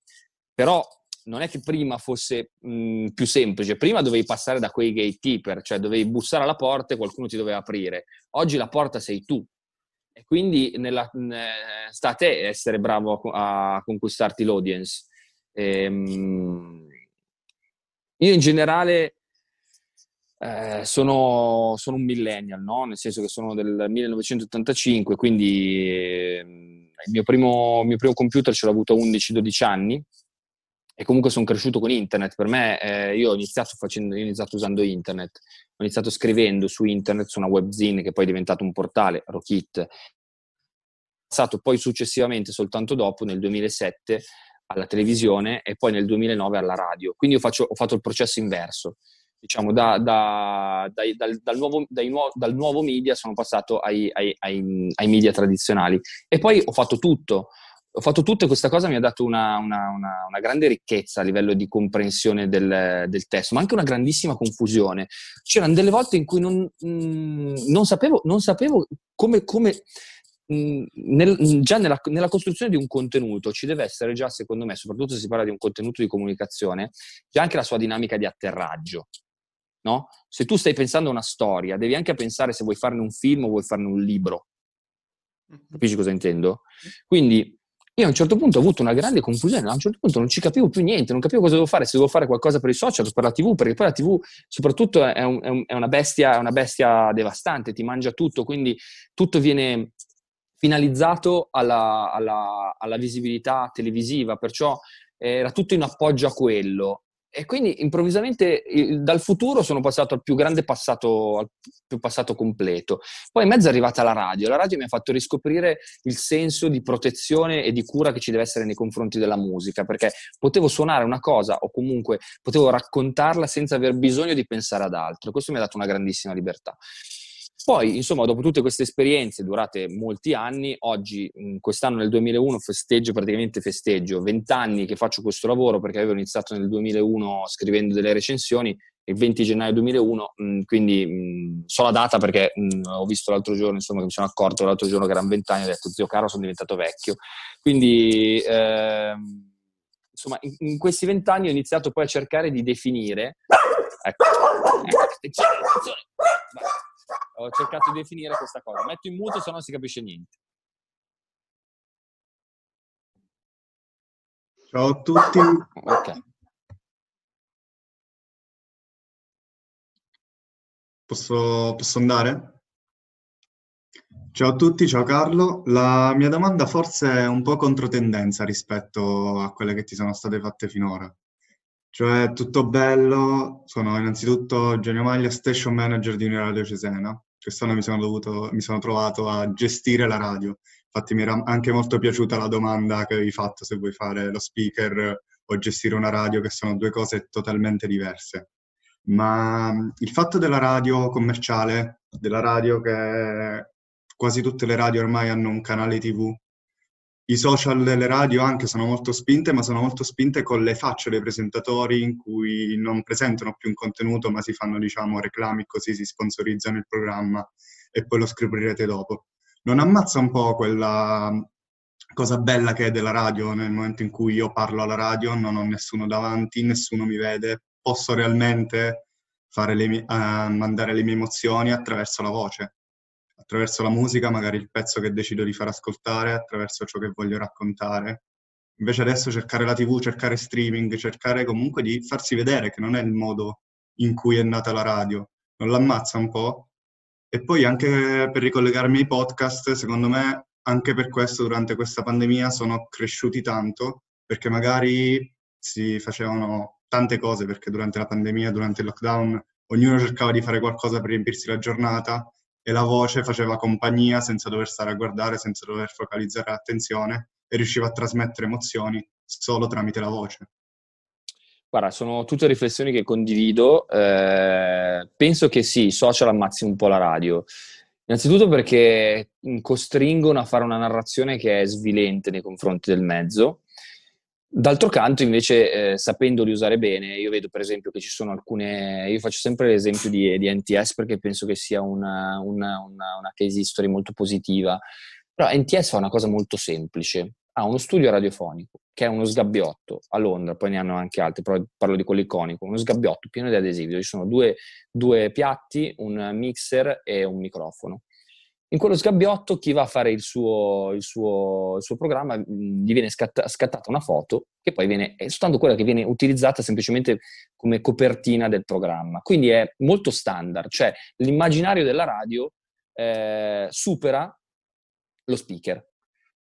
C: Però non è che prima fosse mh, più semplice, prima dovevi passare da quei gatekeeper, cioè dovevi bussare alla porta e qualcuno ti doveva aprire. Oggi la porta sei tu. E quindi nella, sta a te essere bravo a, a conquistarti l'audience. Ehm, io in generale eh, sono, sono, un millennial, no? nel senso che sono del 1985, quindi eh, il mio primo, mio primo, computer ce l'ho avuto a 11-12 anni e comunque sono cresciuto con internet. Per me, eh, io ho iniziato, facendo, ho iniziato usando internet, ho iniziato scrivendo su internet, su una webzine che poi è diventato un portale, Rockit. Passato poi successivamente, soltanto dopo, nel 2007, alla televisione e poi nel 2009 alla radio. Quindi faccio, ho fatto il processo inverso diciamo, da, da, dai, dal, dal, nuovo, nuovo, dal, nuovo, media sono passato ai, ai, ai, ai, media tradizionali. E poi ho fatto tutto. Ho fatto tutto e questa cosa mi ha dato una, una, una, una grande ricchezza a livello di comprensione del, del, testo, ma anche una grandissima confusione. C'erano delle volte in cui non, mh, non sapevo, non sapevo come, come nel, già nella, nella, costruzione di un contenuto ci deve essere già, secondo me, soprattutto se si parla di un contenuto di comunicazione, c'è anche la sua dinamica di atterraggio no? Se tu stai pensando a una storia, devi anche pensare se vuoi farne un film o vuoi farne un libro. Capisci cosa intendo? Quindi io a un certo punto ho avuto una grande confusione, a un certo punto non ci capivo più niente, non capivo cosa devo fare, se devo fare qualcosa per i social o per la TV, perché poi la TV soprattutto è, un, è, una, bestia, è una bestia devastante, ti mangia tutto, quindi tutto viene finalizzato alla, alla, alla visibilità televisiva, perciò era tutto in appoggio a quello e quindi improvvisamente dal futuro sono passato al più grande passato, al più passato completo. Poi in mezzo è arrivata la radio. La radio mi ha fatto riscoprire il senso di protezione e di cura che ci deve essere nei confronti della musica, perché potevo suonare una cosa o comunque potevo raccontarla senza aver bisogno di pensare ad altro. Questo mi ha dato una grandissima libertà. Poi, insomma, dopo tutte queste esperienze durate molti anni, oggi, quest'anno nel 2001, festeggio, praticamente festeggio, 20 anni che faccio questo lavoro perché avevo iniziato nel 2001 scrivendo delle recensioni, il 20 gennaio 2001, quindi so la data perché ho visto l'altro giorno, insomma, che mi sono accorto l'altro giorno che erano 20 anni e ho detto, zio caro, sono diventato vecchio. Quindi, eh, insomma, in, questi 20 anni ho iniziato poi a cercare di definire... Ecco, ecco attenzione ho cercato di definire questa cosa. Metto in muto se no non si capisce niente.
J: Ciao a tutti.
C: Ok.
J: Posso, posso andare? Ciao a tutti, ciao Carlo. La mia domanda forse è un po' controtendenza rispetto a quelle che ti sono state fatte finora. Cioè, tutto bello, sono innanzitutto Eugenio Maglia, station manager di Uniradio Cesena quest'anno mi sono, dovuto, mi sono trovato a gestire la radio. Infatti mi era anche molto piaciuta la domanda che avevi fatto se vuoi fare lo speaker o gestire una radio, che sono due cose totalmente diverse. Ma il fatto della radio commerciale, della radio che quasi tutte le radio ormai hanno un canale TV, i social delle radio anche sono molto spinte, ma sono molto spinte con le facce dei presentatori in cui non presentano più un contenuto, ma si fanno, diciamo, reclami così si sponsorizzano il programma e poi lo scoprirete dopo. Non ammazza un po' quella cosa bella che è della radio nel momento in cui io parlo alla radio, non ho nessuno davanti, nessuno mi vede, posso realmente le mie, uh, mandare le mie emozioni attraverso la voce attraverso la musica, magari il pezzo che decido di far ascoltare, attraverso ciò che voglio raccontare. Invece adesso cercare la TV, cercare streaming, cercare comunque di farsi vedere, che non è il modo in cui è nata la radio. Non l'ammazza un po'? E poi anche per ricollegarmi ai podcast, secondo me anche per questo durante questa pandemia sono cresciuti tanto, perché magari si facevano tante cose, perché durante la pandemia, durante il lockdown, ognuno cercava di fare qualcosa per riempirsi la giornata e la voce faceva compagnia senza dover stare a guardare, senza dover focalizzare l'attenzione e riusciva a trasmettere emozioni solo tramite la voce.
C: Guarda, sono tutte riflessioni che condivido. Eh, penso che sì, i social ammazzi un po' la radio. Innanzitutto perché costringono a fare una narrazione che è svilente nei confronti del mezzo D'altro canto, invece, eh, sapendoli usare bene, io vedo per esempio che ci sono alcune. Io faccio sempre l'esempio di, di NTS perché penso che sia una, una, una, una, case history molto positiva. Però NTS fa una cosa molto semplice: ha uno studio radiofonico che è uno sgabbiotto a Londra, poi ne hanno anche altri, però parlo di quello iconico. Uno sgabbiotto pieno di adesivi ci sono due, due piatti, un mixer e un microfono. In quello sgabbiotto chi va a fare il suo, il suo, il suo programma gli viene scatta, scattata una foto che poi viene, è soltanto quella che viene utilizzata semplicemente come copertina del programma. Quindi è molto standard, cioè l'immaginario della radio eh, supera lo speaker.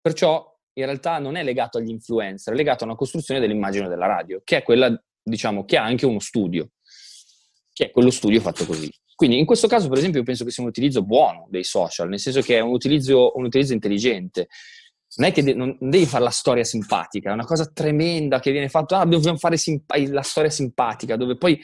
C: Perciò in realtà non è legato agli influencer, è legato a una costruzione dell'immagine della radio, che è quella, diciamo, che ha anche uno studio, che è quello studio fatto così. Quindi in questo caso, per esempio, io penso che sia un utilizzo buono dei social, nel senso che è un utilizzo, un utilizzo intelligente. Non è che de- non devi fare la storia simpatica, è una cosa tremenda che viene fatta, ah, dobbiamo fare simpa- la storia simpatica, dove poi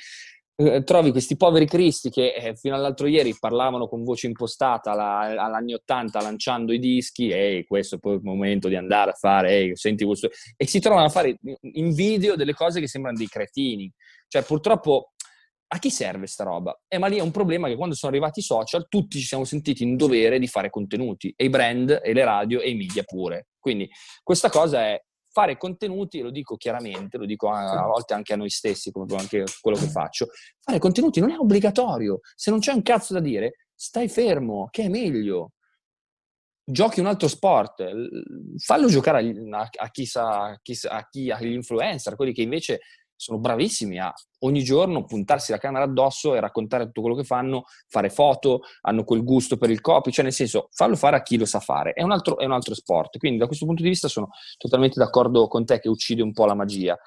C: eh, trovi questi poveri cristi che eh, fino all'altro ieri parlavano con voce impostata alla, all'anni 80 lanciando i dischi, ehi, questo è poi il momento di andare a fare, ehi, senti questo... E si trovano a fare in video delle cose che sembrano dei cretini. Cioè, purtroppo a chi serve sta roba? Eh, ma lì è un problema che quando sono arrivati i social tutti ci siamo sentiti in dovere di fare contenuti, e i brand, e le radio, e i media pure. Quindi questa cosa è fare contenuti, lo dico chiaramente, lo dico a, a volte anche a noi stessi, come anche quello che faccio, fare contenuti non è obbligatorio. Se non c'è un cazzo da dire, stai fermo, che è meglio. Giochi un altro sport, fallo giocare a, a, chi sa, a chi, a chi, agli influencer, quelli che invece sono bravissimi a ogni giorno puntarsi la camera addosso e raccontare tutto quello che fanno, fare foto, hanno quel gusto per il copy, cioè nel senso fallo fare a chi lo sa fare, è un altro, è un altro sport. Quindi da questo punto di vista sono totalmente d'accordo con te che uccide un po' la magia.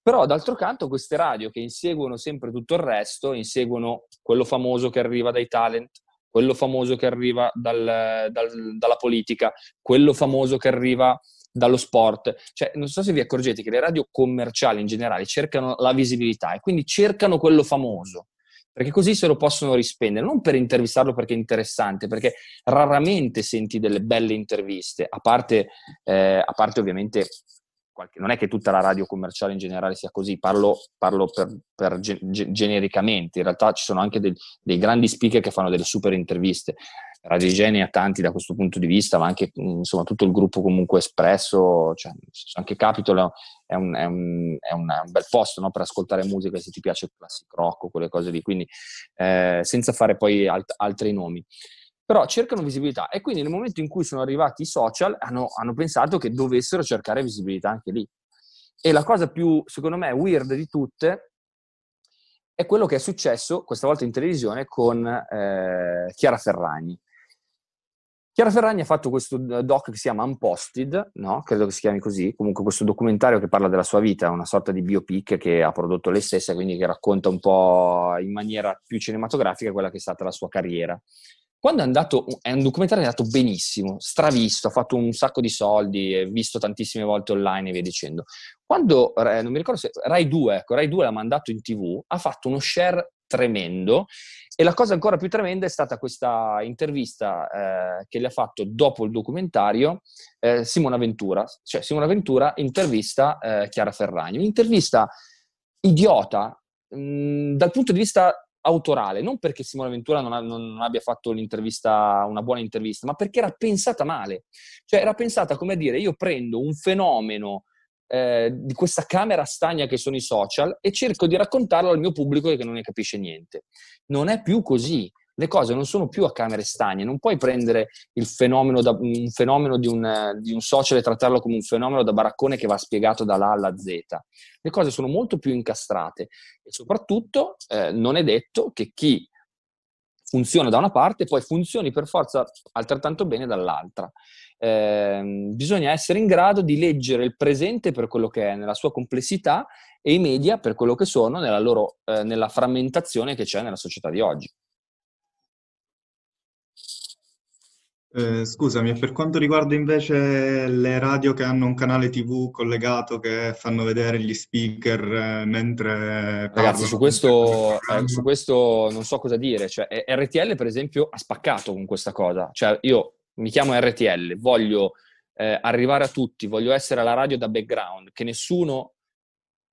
C: Però d'altro canto queste radio che inseguono sempre tutto il resto, inseguono quello famoso che arriva dai talent, quello famoso che arriva dal, dal, dalla politica, quello famoso che arriva dallo sport. Cioè, non so se vi accorgete che le radio commerciali in generale cercano la visibilità e quindi cercano quello famoso, perché così se lo possono rispendere, non per intervistarlo perché è interessante, perché raramente senti delle belle interviste, a parte, eh, a parte ovviamente qualche, non è che tutta la radio commerciale in generale sia così, parlo, parlo per, per ge, genericamente, in realtà ci sono anche dei, dei, grandi speaker che fanno delle super interviste. Radio Igiene ha tanti da questo punto di vista, ma anche insomma, tutto il gruppo comunque espresso, cioè, anche Capitol è un, è un, è un, bel posto no? per ascoltare musica se ti piace il classic rock o quelle cose lì, quindi eh, senza fare poi alt- altri nomi però cercano visibilità e quindi nel momento in cui sono arrivati i social hanno, hanno, pensato che dovessero cercare visibilità anche lì. E la cosa più, secondo me, weird di tutte è quello che è successo questa volta in televisione con eh, Chiara Ferragni. Chiara Ferragni ha fatto questo doc che si chiama Unposted, no? credo che si chiami così, comunque questo documentario che parla della sua vita, una sorta di biopic che ha prodotto lei stessa, quindi che racconta un po' in maniera più cinematografica quella che è stata la sua carriera quando è andato, è un documentario che è andato benissimo, stravisto, ha fatto un sacco di soldi, è visto tantissime volte online e via dicendo. Quando, non mi ricordo se Rai 2, ecco, Rai 2 l'ha mandato in tv, ha fatto uno share tremendo e la cosa ancora più tremenda è stata questa intervista eh, che le ha fatto dopo il documentario eh, Simona Ventura, cioè Simona Ventura intervista eh, Chiara Ferragni, un'intervista idiota mh, mm, dal punto di vista autorale, non perché Simona Ventura non, ha, non, abbia fatto una buona intervista, ma perché era pensata male. Cioè era pensata come dire, io prendo un fenomeno eh, di questa camera stagna che sono i social e cerco di raccontarlo al mio pubblico che non ne capisce niente. Non è più così le cose non sono più a camere stagne, non puoi prendere il fenomeno, da, un fenomeno di, un, di un social e trattarlo come un fenomeno da baraccone che va spiegato dalla alla Z. Le cose sono molto più incastrate e soprattutto eh, non è detto che chi funziona da una parte poi funzioni per forza altrettanto bene dall'altra. Eh, bisogna essere in grado di leggere il presente per quello che è nella sua complessità e i media per quello che sono nella, loro, eh, nella frammentazione che c'è nella società di oggi.
J: Eh, scusami, per quanto riguarda invece le radio che hanno un canale TV collegato che fanno vedere gli speaker eh, mentre
C: Ragazzi, su questo, eh, su questo non so cosa dire. Cioè, RTL, per esempio, ha spaccato con questa cosa. Cioè, io mi chiamo RTL, voglio eh, arrivare a tutti, voglio essere alla radio da background, che nessuno,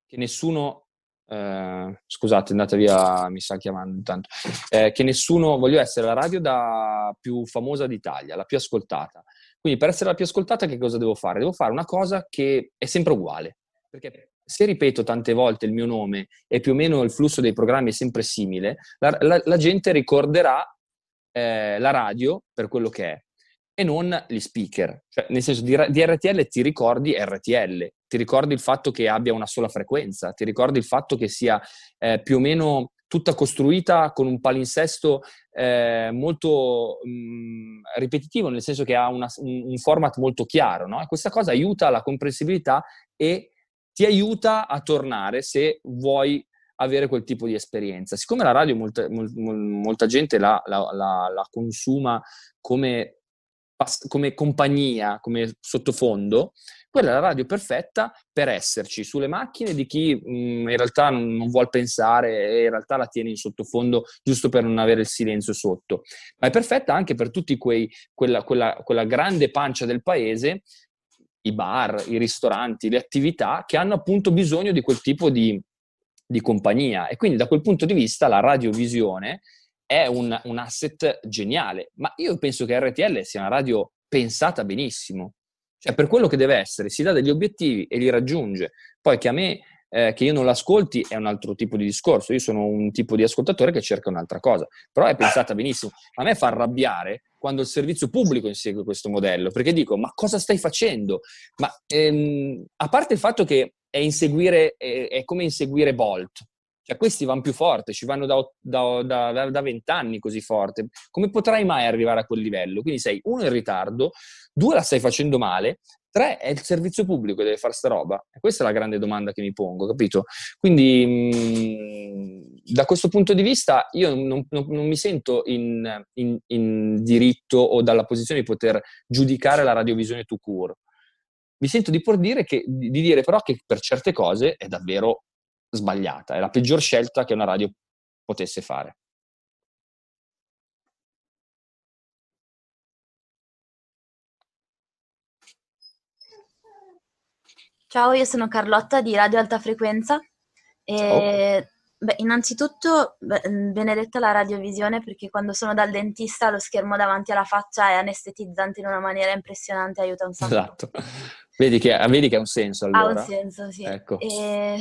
C: che nessuno eh, scusate, andate via, mi sta chiamando intanto, eh, che nessuno, voglio essere la radio da più famosa d'Italia, la più ascoltata. Quindi per essere la più ascoltata che cosa devo fare? Devo fare una cosa che è sempre uguale, perché se ripeto tante volte il mio nome e più o meno il flusso dei programmi è sempre simile, la, la, la gente ricorderà eh, la radio per quello che è e non gli speaker. Cioè, nel senso, di, di, RTL ti ricordi RTL, ti ricordi il fatto che abbia una sola frequenza, ti ricordi il fatto che sia eh, più o meno tutta costruita con un palinsesto eh, molto mh, mm, ripetitivo, nel senso che ha una, un, un, format molto chiaro. No? E questa cosa aiuta la comprensibilità e ti aiuta a tornare se vuoi avere quel tipo di esperienza. Siccome la radio molta, mol, molta gente la, la, la, la consuma come come compagnia, come sottofondo, quella è la radio perfetta per esserci sulle macchine di chi mh, mm, in realtà non, non vuole pensare e in realtà la tiene in sottofondo giusto per non avere il silenzio sotto. Ma è perfetta anche per tutti quei, quella, quella, quella grande pancia del paese, i bar, i ristoranti, le attività che hanno appunto bisogno di quel tipo di, di compagnia. E quindi da quel punto di vista la radiovisione è un, un asset geniale, ma io penso che RTL sia una radio pensata benissimo. Cioè, per quello che deve essere, si dà degli obiettivi e li raggiunge. Poi che a me, eh, che io non l'ascolti, è un altro tipo di discorso. Io sono un tipo di ascoltatore che cerca un'altra cosa. Però è pensata benissimo. A me fa arrabbiare quando il servizio pubblico insegue questo modello, perché dico, ma cosa stai facendo? Ma ehm, a parte il fatto che è, inseguire, è, è come inseguire Bolt, cioè, questi vanno più forte, ci vanno da vent'anni così forte. Come potrai mai arrivare a quel livello? Quindi sei uno in ritardo, due la stai facendo male, tre è il servizio pubblico che deve fare sta roba. Questa è la grande domanda che mi pongo, capito? Quindi mh, da questo punto di vista io non, non, non mi sento in, in, in, diritto o dalla posizione di poter giudicare la radiovisione to cure. Mi sento di, dire che, di dire però che per certe cose è davvero sbagliata, è la peggior scelta che una radio potesse fare.
K: Ciao, io sono Carlotta di Radio Alta Frequenza. E, beh, innanzitutto, beh, benedetta la radiovisione perché quando sono dal dentista lo schermo davanti alla faccia è anestetizzante in una maniera impressionante, aiuta un sacco.
C: Esatto. Vedi che, vedi che ha un senso allora.
K: Ha un senso, sì. Ecco. E,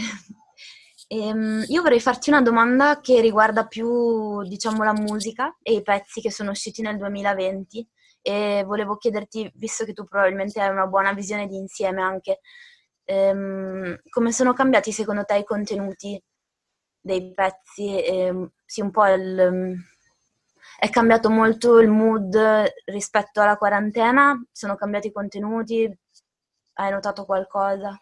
K: Ehm, io vorrei farti una domanda che riguarda più, diciamo, la musica e i pezzi che sono usciti nel 2020 e volevo chiederti, visto che tu probabilmente hai una buona visione di insieme anche, ehm, come sono cambiati secondo te i contenuti dei pezzi? E, sì, un po' il, è cambiato molto il mood rispetto alla quarantena? Sono cambiati i contenuti? Hai notato qualcosa?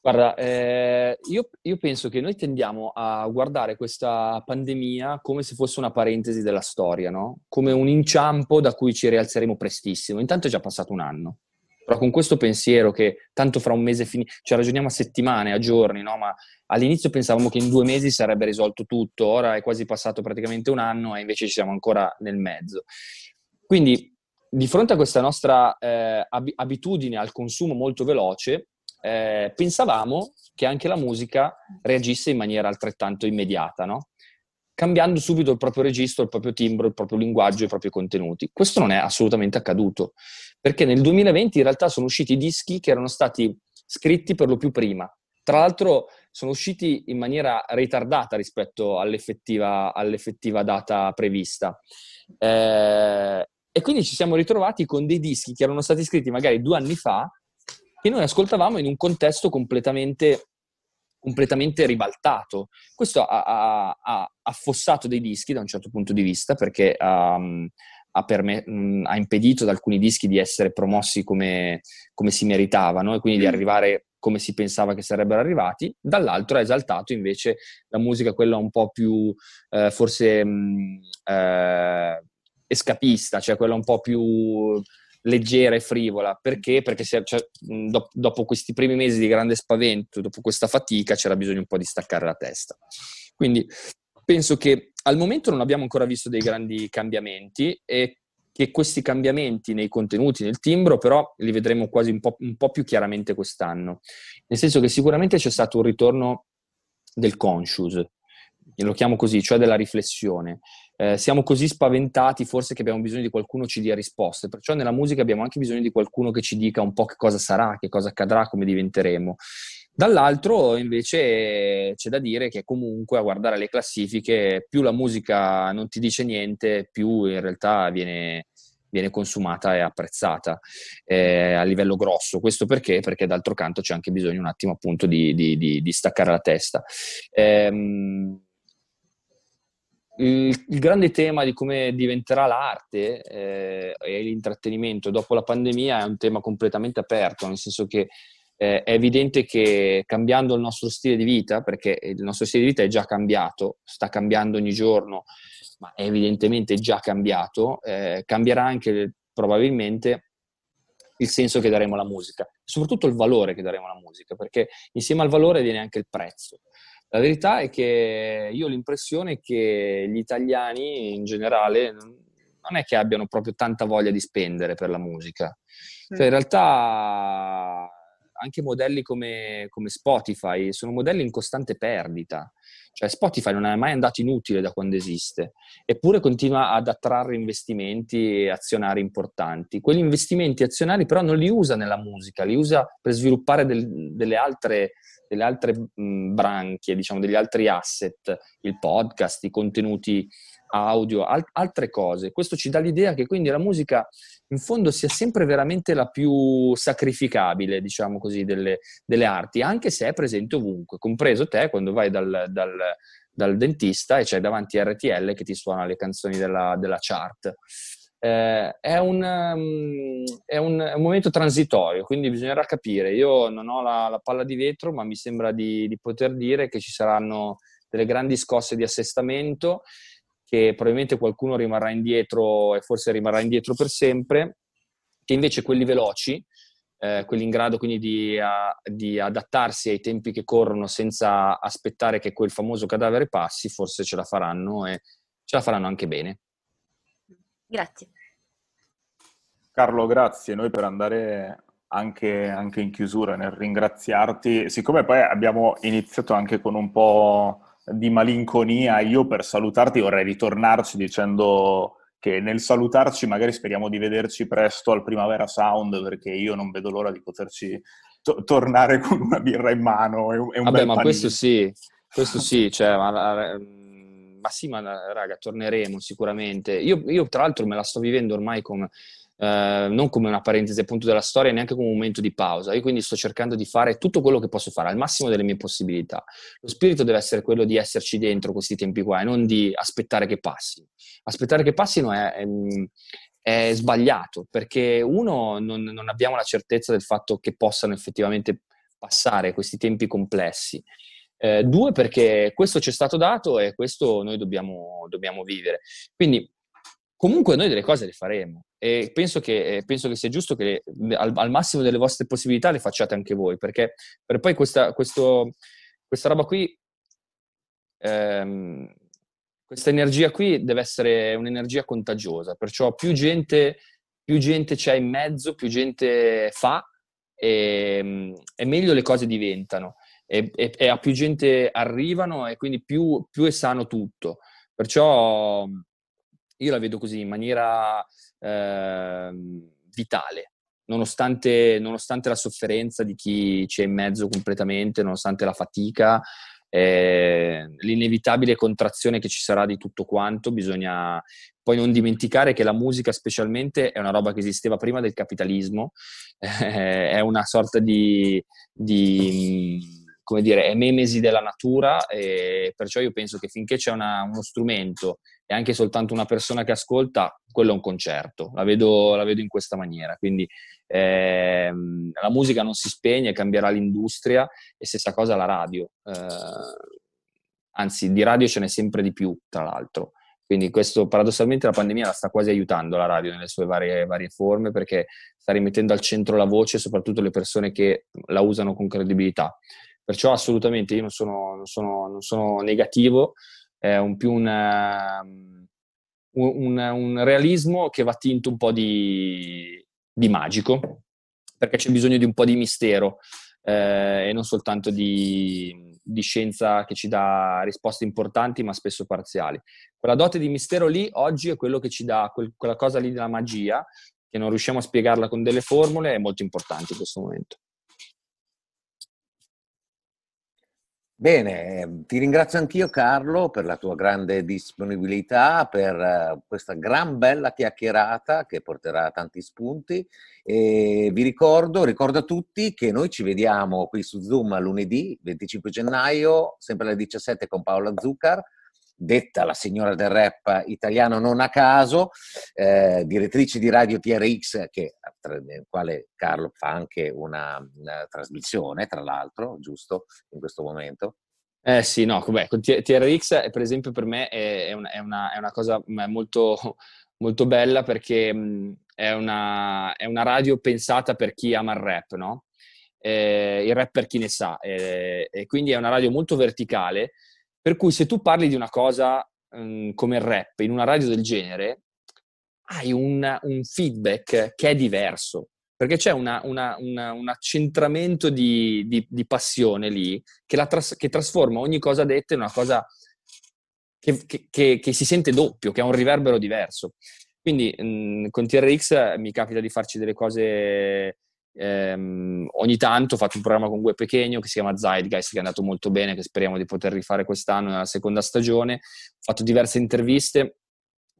C: Guarda, eh, io, io, penso che noi tendiamo a guardare questa pandemia come se fosse una parentesi della storia, no? Come un inciampo da cui ci rialzeremo prestissimo. Intanto è già passato un anno. Però con questo pensiero che tanto fra un mese finisce, cioè ragioniamo a settimane, a giorni, no? Ma all'inizio pensavamo che in due mesi sarebbe risolto tutto, ora è quasi passato praticamente un anno e invece ci siamo ancora nel mezzo. Quindi, di fronte a questa nostra eh, ab- abitudine al consumo molto veloce, eh, pensavamo che anche la musica reagisse in maniera altrettanto immediata, no? cambiando subito il proprio registro, il proprio timbro, il proprio linguaggio, i propri contenuti. Questo non è assolutamente accaduto, perché nel 2020 in realtà sono usciti dischi che erano stati scritti per lo più prima. Tra l'altro sono usciti in maniera ritardata rispetto all'effettiva, all'effettiva data prevista. Eh, e quindi ci siamo ritrovati con dei dischi che erano stati scritti magari due anni fa, che noi ascoltavamo in un contesto completamente completamente ribaltato. Questo ha, ha, affossato dei dischi da un certo punto di vista perché um, ha, perme- mh, ha, impedito ad alcuni dischi di essere promossi come, come si meritavano e quindi di mm. arrivare come si pensava che sarebbero arrivati, dall'altro ha esaltato invece la musica, quella un po' più eh, forse mh, eh, escapista, cioè quella un po' più leggera e frivola. Perché? Perché se, cioè, do, dopo questi primi mesi di grande spavento, dopo questa fatica, c'era bisogno un po' di staccare la testa. Quindi penso che al momento non abbiamo ancora visto dei grandi cambiamenti e che questi cambiamenti nei contenuti, nel timbro, però li vedremo quasi un po', un po più chiaramente quest'anno. Nel senso che sicuramente c'è stato un ritorno del conscious, lo chiamo così, cioè della riflessione. Eh, siamo così spaventati forse che abbiamo bisogno di qualcuno ci dia risposte, perciò nella musica abbiamo anche bisogno di qualcuno che ci dica un po' che cosa sarà, che cosa accadrà, come diventeremo. Dall'altro invece c'è da dire che comunque a guardare le classifiche più la musica non ti dice niente, più in realtà viene, viene consumata e apprezzata eh, a livello grosso. Questo perché? Perché d'altro canto c'è anche bisogno un attimo appunto di, di, di, di staccare la testa. Ehm, il, il, grande tema di come diventerà l'arte eh, e l'intrattenimento dopo la pandemia è un tema completamente aperto, nel senso che eh, è evidente che cambiando il nostro stile di vita, perché il nostro stile di vita è già cambiato, sta cambiando ogni giorno, ma è evidentemente già cambiato, eh, cambierà anche probabilmente il senso che daremo alla musica, soprattutto il valore che daremo alla musica, perché insieme al valore viene anche il prezzo. La verità è che io ho l'impressione che gli italiani in generale non è che abbiano proprio tanta voglia di spendere per la musica. Cioè, in mm. realtà anche modelli come, come, Spotify sono modelli in costante perdita. Cioè Spotify non è mai andato inutile da quando esiste, eppure continua ad attrarre investimenti azionari importanti. Quegli investimenti azionari però non li usa nella musica, li usa per sviluppare del, delle altre delle altre mh, branchie, diciamo, degli altri asset, il podcast, i contenuti audio, al- altre cose. Questo ci dà l'idea che quindi la musica in fondo sia sempre veramente la più sacrificabile, diciamo così, delle, delle arti, anche se è presente ovunque, compreso te quando vai dal, dal, dal dentista e c'è davanti RTL che ti suona le canzoni della, della chart eh, è, un, um, è, un, è, un, momento transitorio, quindi bisognerà capire. Io non ho la, la palla di vetro, ma mi sembra di, di, poter dire che ci saranno delle grandi scosse di assestamento, che probabilmente qualcuno rimarrà indietro e forse rimarrà indietro per sempre, che invece quelli veloci, eh, quelli in grado quindi di, a, di, adattarsi ai tempi che corrono senza aspettare che quel famoso cadavere passi, forse ce la faranno e ce la faranno anche bene.
K: Grazie.
D: Carlo, grazie. Noi per andare anche, anche, in chiusura nel ringraziarti, siccome poi abbiamo iniziato anche con un po' di malinconia, io per salutarti vorrei ritornarci dicendo che nel salutarci magari speriamo di vederci presto al Primavera Sound perché io non vedo l'ora di poterci to- tornare con una birra in mano e un, e un
C: Vabbè, ma panino. questo sì, questo sì, cioè, ma, ma sì, ma raga, torneremo sicuramente. Io, io tra l'altro me la sto vivendo ormai come, eh, non come una parentesi appunto della storia, neanche come un momento di pausa. Io quindi sto cercando di fare tutto quello che posso fare al massimo delle mie possibilità. Lo spirito deve essere quello di esserci dentro questi tempi qua e non di aspettare che passino. Aspettare che passino è, è, è sbagliato perché uno non, non abbiamo la certezza del fatto che possano effettivamente passare questi tempi complessi. Eh, due, perché questo ci è stato dato e questo noi dobbiamo, dobbiamo vivere. Quindi comunque noi delle cose le faremo e penso che, penso che sia giusto che al, al, massimo delle vostre possibilità le facciate anche voi, perché per poi questa, questo, questa roba qui, ehm, questa energia qui deve essere un'energia contagiosa, perciò più gente, più gente c'è in mezzo, più gente fa e, e meglio le cose diventano e, e, e, a più gente arrivano e quindi più, più è sano tutto. Perciò io la vedo così in maniera eh, vitale, nonostante, nonostante, la sofferenza di chi c'è in mezzo completamente, nonostante la fatica, eh, l'inevitabile contrazione che ci sarà di tutto quanto, bisogna poi non dimenticare che la musica specialmente è una roba che esisteva prima del capitalismo, [LAUGHS] è una sorta di, di come dire, è memesi della natura e perciò io penso che finché c'è una, uno strumento e anche soltanto una persona che ascolta, quello è un concerto, la vedo, la vedo in questa maniera, quindi ehm, la musica non si spegne, cambierà l'industria e stessa cosa la radio, eh, anzi di radio ce n'è sempre di più tra l'altro. Quindi questo paradossalmente la pandemia la sta quasi aiutando la radio nelle sue varie, varie forme perché sta rimettendo al centro la voce, soprattutto le persone che la usano con credibilità. Perciò assolutamente io non sono, non sono, non sono negativo, è un più un, um, un, un, realismo che va tinto un po' di, di magico, perché c'è bisogno di un po' di mistero eh, e non soltanto di, di, scienza che ci dà risposte importanti ma spesso parziali. Quella dote di mistero lì oggi è quello che ci dà quel, quella cosa lì della magia, che non riusciamo a spiegarla con delle formule, è molto importante in questo momento.
B: Bene, ehm, ti ringrazio anch'io Carlo per la tua grande disponibilità, per eh, questa gran bella chiacchierata che porterà tanti spunti. E vi ricordo, ricordo a tutti che noi ci vediamo qui su Zoom lunedì 25 gennaio, sempre alle 17 con Paola Zuccar detta la signora del rap italiano non a caso, eh, direttrice di Radio TRX, che, nel quale Carlo fa anche una, una trasmissione, tra l'altro, giusto, in questo momento.
C: Eh sì, no, beh, TRX per esempio per me è, una, è, una, è una, cosa molto, molto bella perché è una, è una, radio pensata per chi ama il rap, no? Eh, il rap per chi ne sa, eh, e quindi è una radio molto verticale per cui se tu parli di una cosa um, come il rap in una radio del genere, hai un, un feedback che è diverso, perché c'è una, una, un accentramento di, di, di, passione lì che, tras- che, trasforma ogni cosa detta in una cosa che, che, che, si sente doppio, che ha un riverbero diverso. Quindi mh, con TRX mi capita di farci delle cose Ehm, ogni tanto ho fatto un programma con Gue Pechegno che si chiama Zeitgeist, che è andato molto bene, che speriamo di poter rifare quest'anno nella seconda stagione. Ho fatto diverse interviste.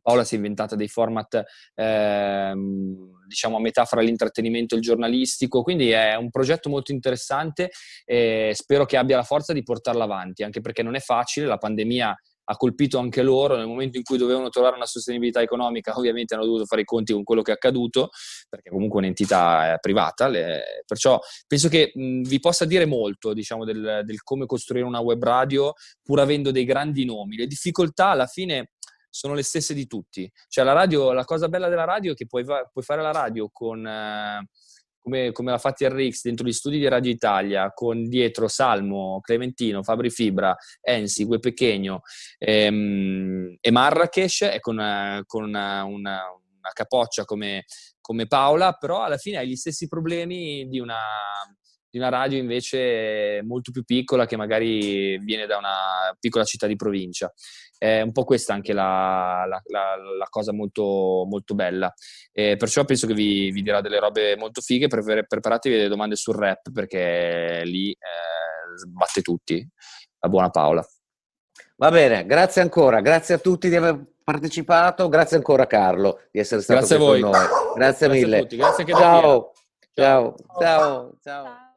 C: Paola si è inventata dei format, ehm, diciamo, a metà fra l'intrattenimento e il giornalistico, quindi è un progetto molto interessante e spero che abbia la forza di portarlo avanti, anche perché non è facile, la pandemia ha colpito anche loro nel momento in cui dovevano trovare una sostenibilità economica, [LAUGHS] ovviamente hanno dovuto fare i conti con quello che è accaduto, perché comunque è un'entità eh, privata, le, perciò penso che mh, vi possa dire molto diciamo, del, del come costruire una web radio pur avendo dei grandi nomi. Le difficoltà alla fine sono le stesse di tutti. Cioè la radio, la cosa bella della radio è che puoi, puoi fare la radio con... Eh, come, come l'ha fatto RX dentro gli studi di Radio Italia, con dietro Salmo, Clementino, Fabri Fibra, Ensi, Gue Pechegno ehm, e Marrakesh e con, con una, una, una, capoccia come, come Paola, però alla fine hai gli stessi problemi di una, di una radio invece molto più piccola che magari viene da una piccola città di provincia. È un po' questa anche la, la, la, la cosa molto, molto bella. E perciò penso che vi, vi, dirà delle robe molto fighe. Pre- preparatevi delle domande sul rap perché lì eh, batte tutti. La buona Paola.
B: Va bene, grazie ancora, grazie a tutti di aver partecipato, grazie ancora Carlo di essere stato
C: grazie
B: qui con noi. Grazie,
C: grazie
B: mille.
C: Grazie
B: ciao. ciao. ciao. ciao. ciao.